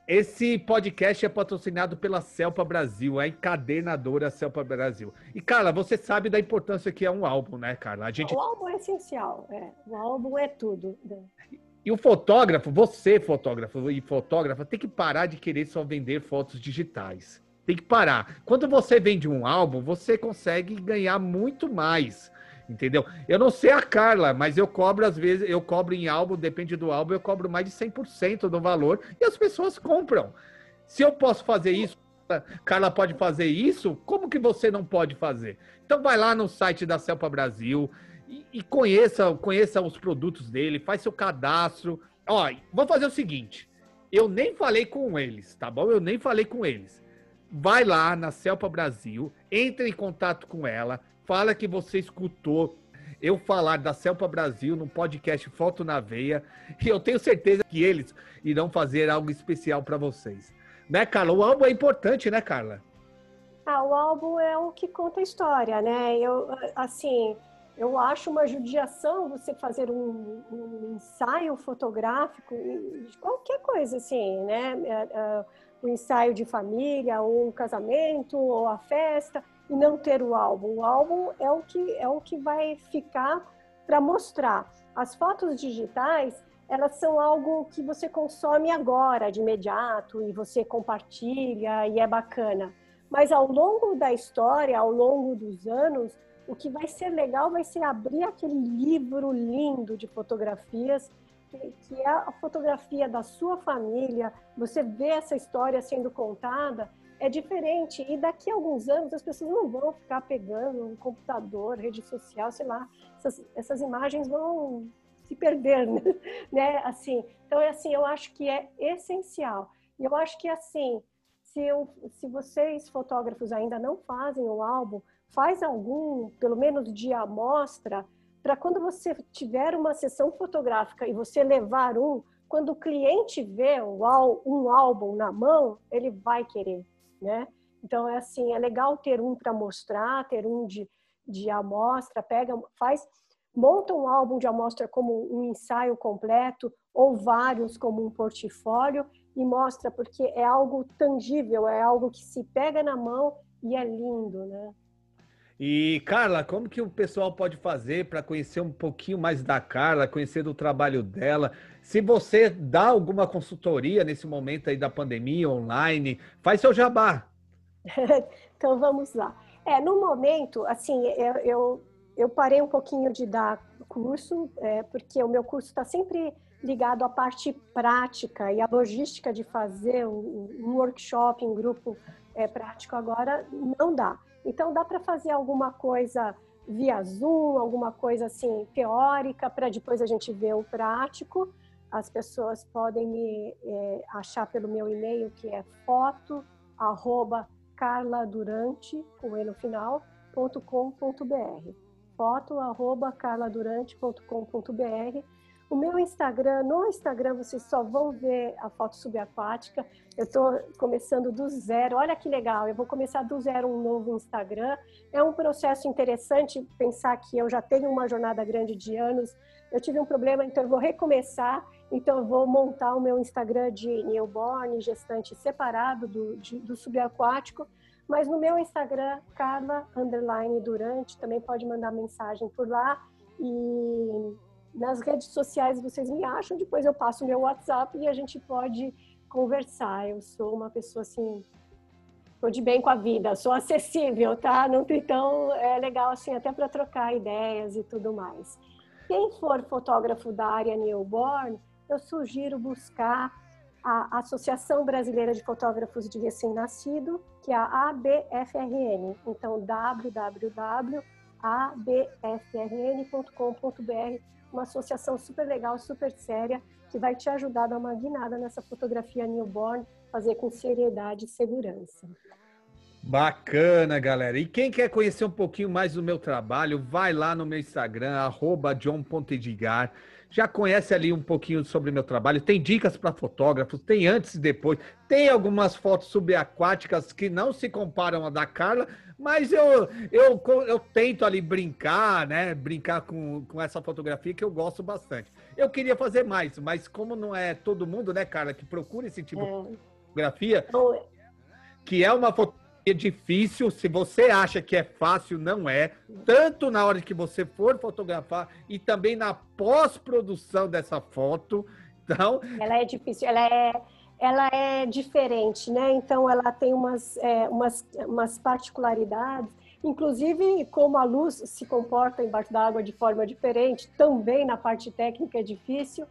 Esse podcast é patrocinado pela Celpa Brasil, a encadernadora Celpa Brasil. E, Carla, você sabe da importância que é um álbum, né, Carla? A gente... O álbum é essencial, é. o álbum é tudo. Né? E o fotógrafo, você fotógrafo e fotógrafa, tem que parar de querer só vender fotos digitais. Tem que parar. Quando você vende um álbum, você consegue ganhar muito mais. Entendeu? Eu não sei a Carla, mas eu cobro às vezes, eu cobro em álbum, depende do álbum, eu cobro mais de 100% do valor e as pessoas compram. Se eu posso fazer isso, Carla pode fazer isso, como que você não pode fazer? Então vai lá no site da Celpa Brasil e, e conheça, conheça os produtos dele, faz seu cadastro. Ó, vou fazer o seguinte, eu nem falei com eles, tá bom? Eu nem falei com eles vai lá na Celpa Brasil, entre em contato com ela, fala que você escutou eu falar da Celpa Brasil no podcast Foto na Veia, e eu tenho certeza que eles irão fazer algo especial para vocês. Né, Carla? O álbum é importante, né, Carla? Ah, o álbum é o que conta a história, né? Eu, assim, eu acho uma judiação você fazer um, um ensaio fotográfico de qualquer coisa, assim, né? É, é, o ensaio de família, ou o casamento, ou a festa, e não ter o álbum. O álbum é o que, é o que vai ficar para mostrar. As fotos digitais, elas são algo que você consome agora, de imediato, e você compartilha, e é bacana. Mas ao longo da história, ao longo dos anos, o que vai ser legal vai ser abrir aquele livro lindo de fotografias que é a fotografia da sua família, você vê essa história sendo contada, é diferente. E daqui a alguns anos as pessoas não vão ficar pegando um computador, rede social, sei lá, essas, essas imagens vão se perder, né? Assim, então é assim, eu acho que é essencial. E eu acho que assim, se, eu, se vocês fotógrafos ainda não fazem o álbum, faz algum, pelo menos de amostra, para quando você tiver uma sessão fotográfica e você levar um, quando o cliente vê um álbum na mão, ele vai querer, né? Então é assim, é legal ter um para mostrar, ter um de, de amostra, pega, faz, monta um álbum de amostra como um ensaio completo ou vários como um portfólio e mostra porque é algo tangível, é algo que se pega na mão e é lindo, né? E Carla, como que o pessoal pode fazer para conhecer um pouquinho mais da Carla, conhecer do trabalho dela? Se você dá alguma consultoria nesse momento aí da pandemia online, faz seu jabá. então vamos lá. É, no momento, assim, eu, eu, eu parei um pouquinho de dar curso, é, porque o meu curso está sempre ligado à parte prática e à logística de fazer um, um workshop em grupo é, prático agora não dá. Então, dá para fazer alguma coisa via Zoom, alguma coisa assim teórica, para depois a gente ver o prático. As pessoas podem me é, achar pelo meu e-mail, que é foto, arroba carladurante, com e no final, ponto com, ponto br. Foto, arroba carladurante.com.br o meu Instagram, no Instagram vocês só vão ver a foto subaquática. Eu estou começando do zero. Olha que legal, eu vou começar do zero um novo Instagram. É um processo interessante pensar que eu já tenho uma jornada grande de anos. Eu tive um problema, então eu vou recomeçar. Então eu vou montar o meu Instagram de newborn, gestante separado do, de, do subaquático. Mas no meu Instagram, Carla Underline Durante, também pode mandar mensagem por lá. E nas redes sociais vocês me acham, depois eu passo o meu WhatsApp e a gente pode conversar. Eu sou uma pessoa assim, tô de bem com a vida, sou acessível, tá? Então é legal assim até para trocar ideias e tudo mais. Quem for fotógrafo da área newborn, eu sugiro buscar a Associação Brasileira de Fotógrafos de Recém-Nascido, que é a ABFRN. Então, www.abfrn.com.br uma associação super legal, super séria, que vai te ajudar a dar uma guinada nessa fotografia newborn, fazer com seriedade e segurança. Bacana, galera. E quem quer conhecer um pouquinho mais do meu trabalho, vai lá no meu Instagram, john.edgar. Já conhece ali um pouquinho sobre meu trabalho. Tem dicas para fotógrafos, tem antes e depois. Tem algumas fotos subaquáticas que não se comparam à da Carla, mas eu, eu, eu tento ali brincar, né? Brincar com, com essa fotografia que eu gosto bastante. Eu queria fazer mais, mas como não é todo mundo, né, Carla, que procura esse tipo é. de fotografia, que é uma fotografia é difícil. Se você acha que é fácil, não é. Tanto na hora que você for fotografar e também na pós-produção dessa foto. Então. Ela é difícil, ela é, ela é diferente, né? Então ela tem umas, é, umas, umas particularidades. Inclusive, como a luz se comporta embaixo da água de forma diferente, também na parte técnica é difícil.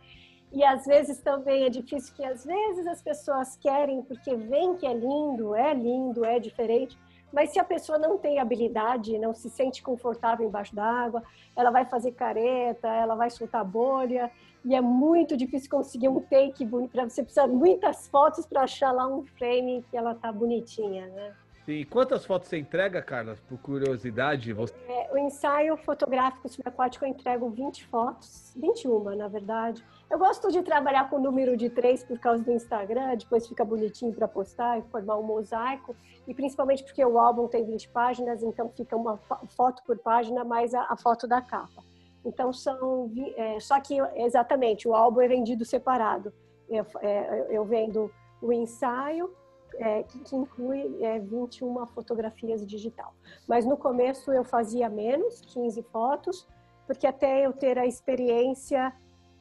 E às vezes também é difícil que às vezes as pessoas querem porque vem que é lindo, é lindo, é diferente, mas se a pessoa não tem habilidade, não se sente confortável embaixo d'água, ela vai fazer careta, ela vai soltar bolha, e é muito difícil conseguir um take bonito, você precisa de muitas fotos para achar lá um frame que ela tá bonitinha, né? Sim. Quantas fotos você entrega, Carla, por curiosidade? Você... É, o ensaio fotográfico subaquático eu entrego 20 fotos, 21 na verdade. Eu gosto de trabalhar com o número de três por causa do Instagram, depois fica bonitinho para postar e formar um mosaico. E principalmente porque o álbum tem 20 páginas, então fica uma foto por página mais a, a foto da capa. Então são. É, só que, exatamente, o álbum é vendido separado. Eu, é, eu vendo o ensaio é, que, que, inclui é, 21 fotografias digital. Mas no começo eu fazia menos, 15 fotos, porque até eu ter a experiência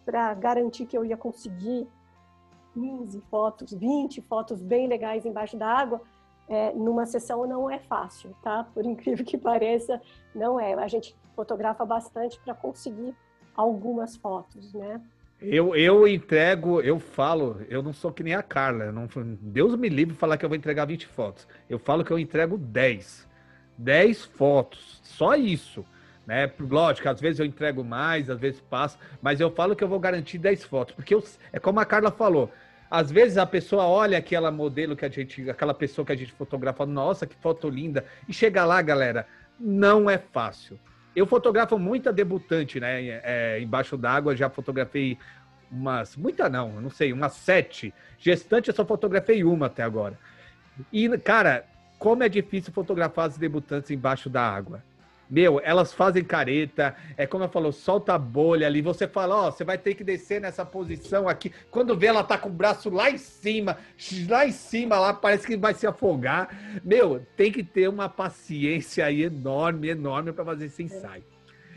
para garantir que eu ia conseguir 15 fotos, 20 fotos bem legais embaixo da água, é, numa sessão não é fácil, tá? Por incrível que pareça, não é. A gente fotografa bastante para conseguir algumas fotos, né? Eu, eu entrego, eu falo, eu não sou que nem a Carla. Não, Deus me livre falar que eu vou entregar 20 fotos. Eu falo que eu entrego 10. 10 fotos. Só isso. Né? Lógico, às vezes eu entrego mais, às vezes passo, mas eu falo que eu vou garantir 10 fotos. Porque eu, é como a Carla falou. Às vezes a pessoa olha aquela modelo que a gente, aquela pessoa que a gente fotografa, nossa, que foto linda. E chega lá, galera, não é fácil. Eu fotografo muita debutante, né? É, embaixo d'água, já fotografei umas. Muita não, não sei, umas sete. Gestante eu só fotografei uma até agora. E, cara, como é difícil fotografar as debutantes embaixo da água. Meu, elas fazem careta, é como eu falo, solta a bolha ali. Você fala, ó, oh, você vai ter que descer nessa posição aqui. Quando vê, ela tá com o braço lá em cima, lá em cima, lá parece que vai se afogar. Meu, tem que ter uma paciência aí enorme, enorme para fazer esse ensaio.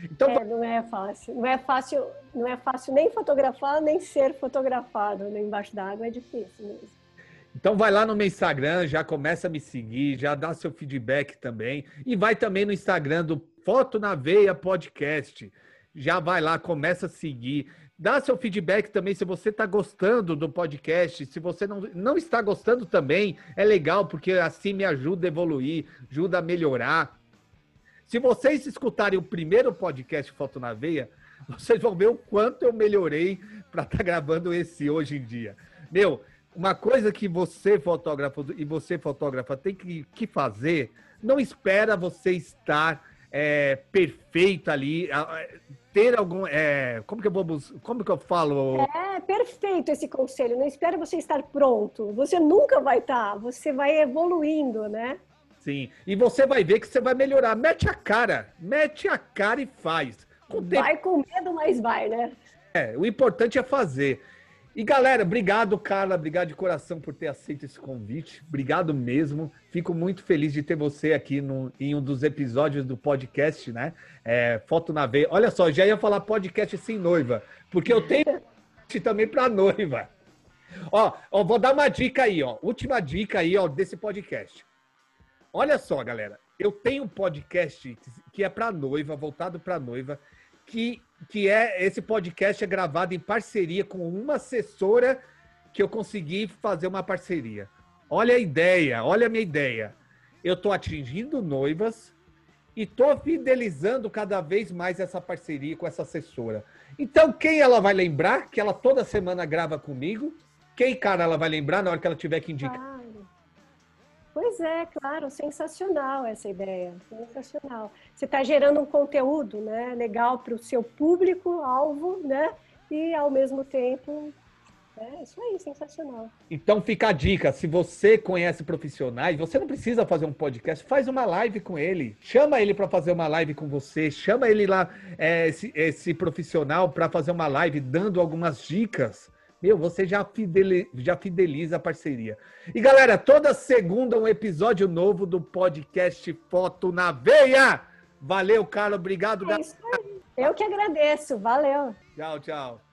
Então, é, não é fácil. Não é fácil, não é fácil nem fotografar, nem ser fotografado. Né? Embaixo da água é difícil mesmo. Então vai lá no meu Instagram, já começa a me seguir, já dá seu feedback também. E vai também no Instagram do Foto na Veia Podcast. Já vai lá, começa a seguir. Dá seu feedback também se você está gostando do podcast. Se você não, não está gostando também, é legal, porque assim me ajuda a evoluir, ajuda a melhorar. Se vocês escutarem o primeiro podcast Foto na Veia, vocês vão ver o quanto eu melhorei para estar tá gravando esse hoje em dia. Meu, uma coisa que você, fotógrafo, e você, fotógrafa, tem que, que fazer, não espera você estar é, perfeito ali, ter algum. É, como que eu vou Como que eu falo? É perfeito esse conselho. Não espera você estar pronto. Você nunca vai estar. Tá, você vai evoluindo, né? Sim. E você vai ver que você vai melhorar. Mete a cara. Mete a cara e faz. Com vai tempo... com medo, mas vai, né? É, o importante é fazer. E galera, obrigado, Carla, obrigado de coração por ter aceito esse convite. Obrigado mesmo. Fico muito feliz de ter você aqui no, em um dos episódios do podcast, né? É, Foto na veia. Olha só, já ia falar podcast sem noiva, porque eu tenho também para noiva. Ó, ó, vou dar uma dica aí, ó. Última dica aí, ó, desse podcast. Olha só, galera. Eu tenho um podcast que é para noiva, voltado para noiva, que que é esse podcast é gravado em parceria com uma assessora que eu consegui fazer uma parceria. Olha a ideia, olha a minha ideia. Eu estou atingindo noivas e estou fidelizando cada vez mais essa parceria com essa assessora. Então, quem ela vai lembrar que ela toda semana grava comigo quem cara ela vai lembrar na hora que ela tiver que indicar. Pois é, claro, sensacional essa ideia, sensacional. Você está gerando um conteúdo, né, legal para o seu público alvo, né, e ao mesmo tempo é isso aí, sensacional. Então fica a dica: se você conhece profissionais, você não precisa fazer um podcast, faz uma live com ele. Chama ele para fazer uma live com você, chama ele lá, é, esse, esse profissional, para fazer uma live dando algumas dicas. Meu, você já, fideliza, já fideliza a parceria. E galera, toda segunda um episódio novo do podcast Foto na Veia. Valeu, Carlos. Obrigado. É isso aí. Eu que agradeço. Valeu. Tchau, tchau.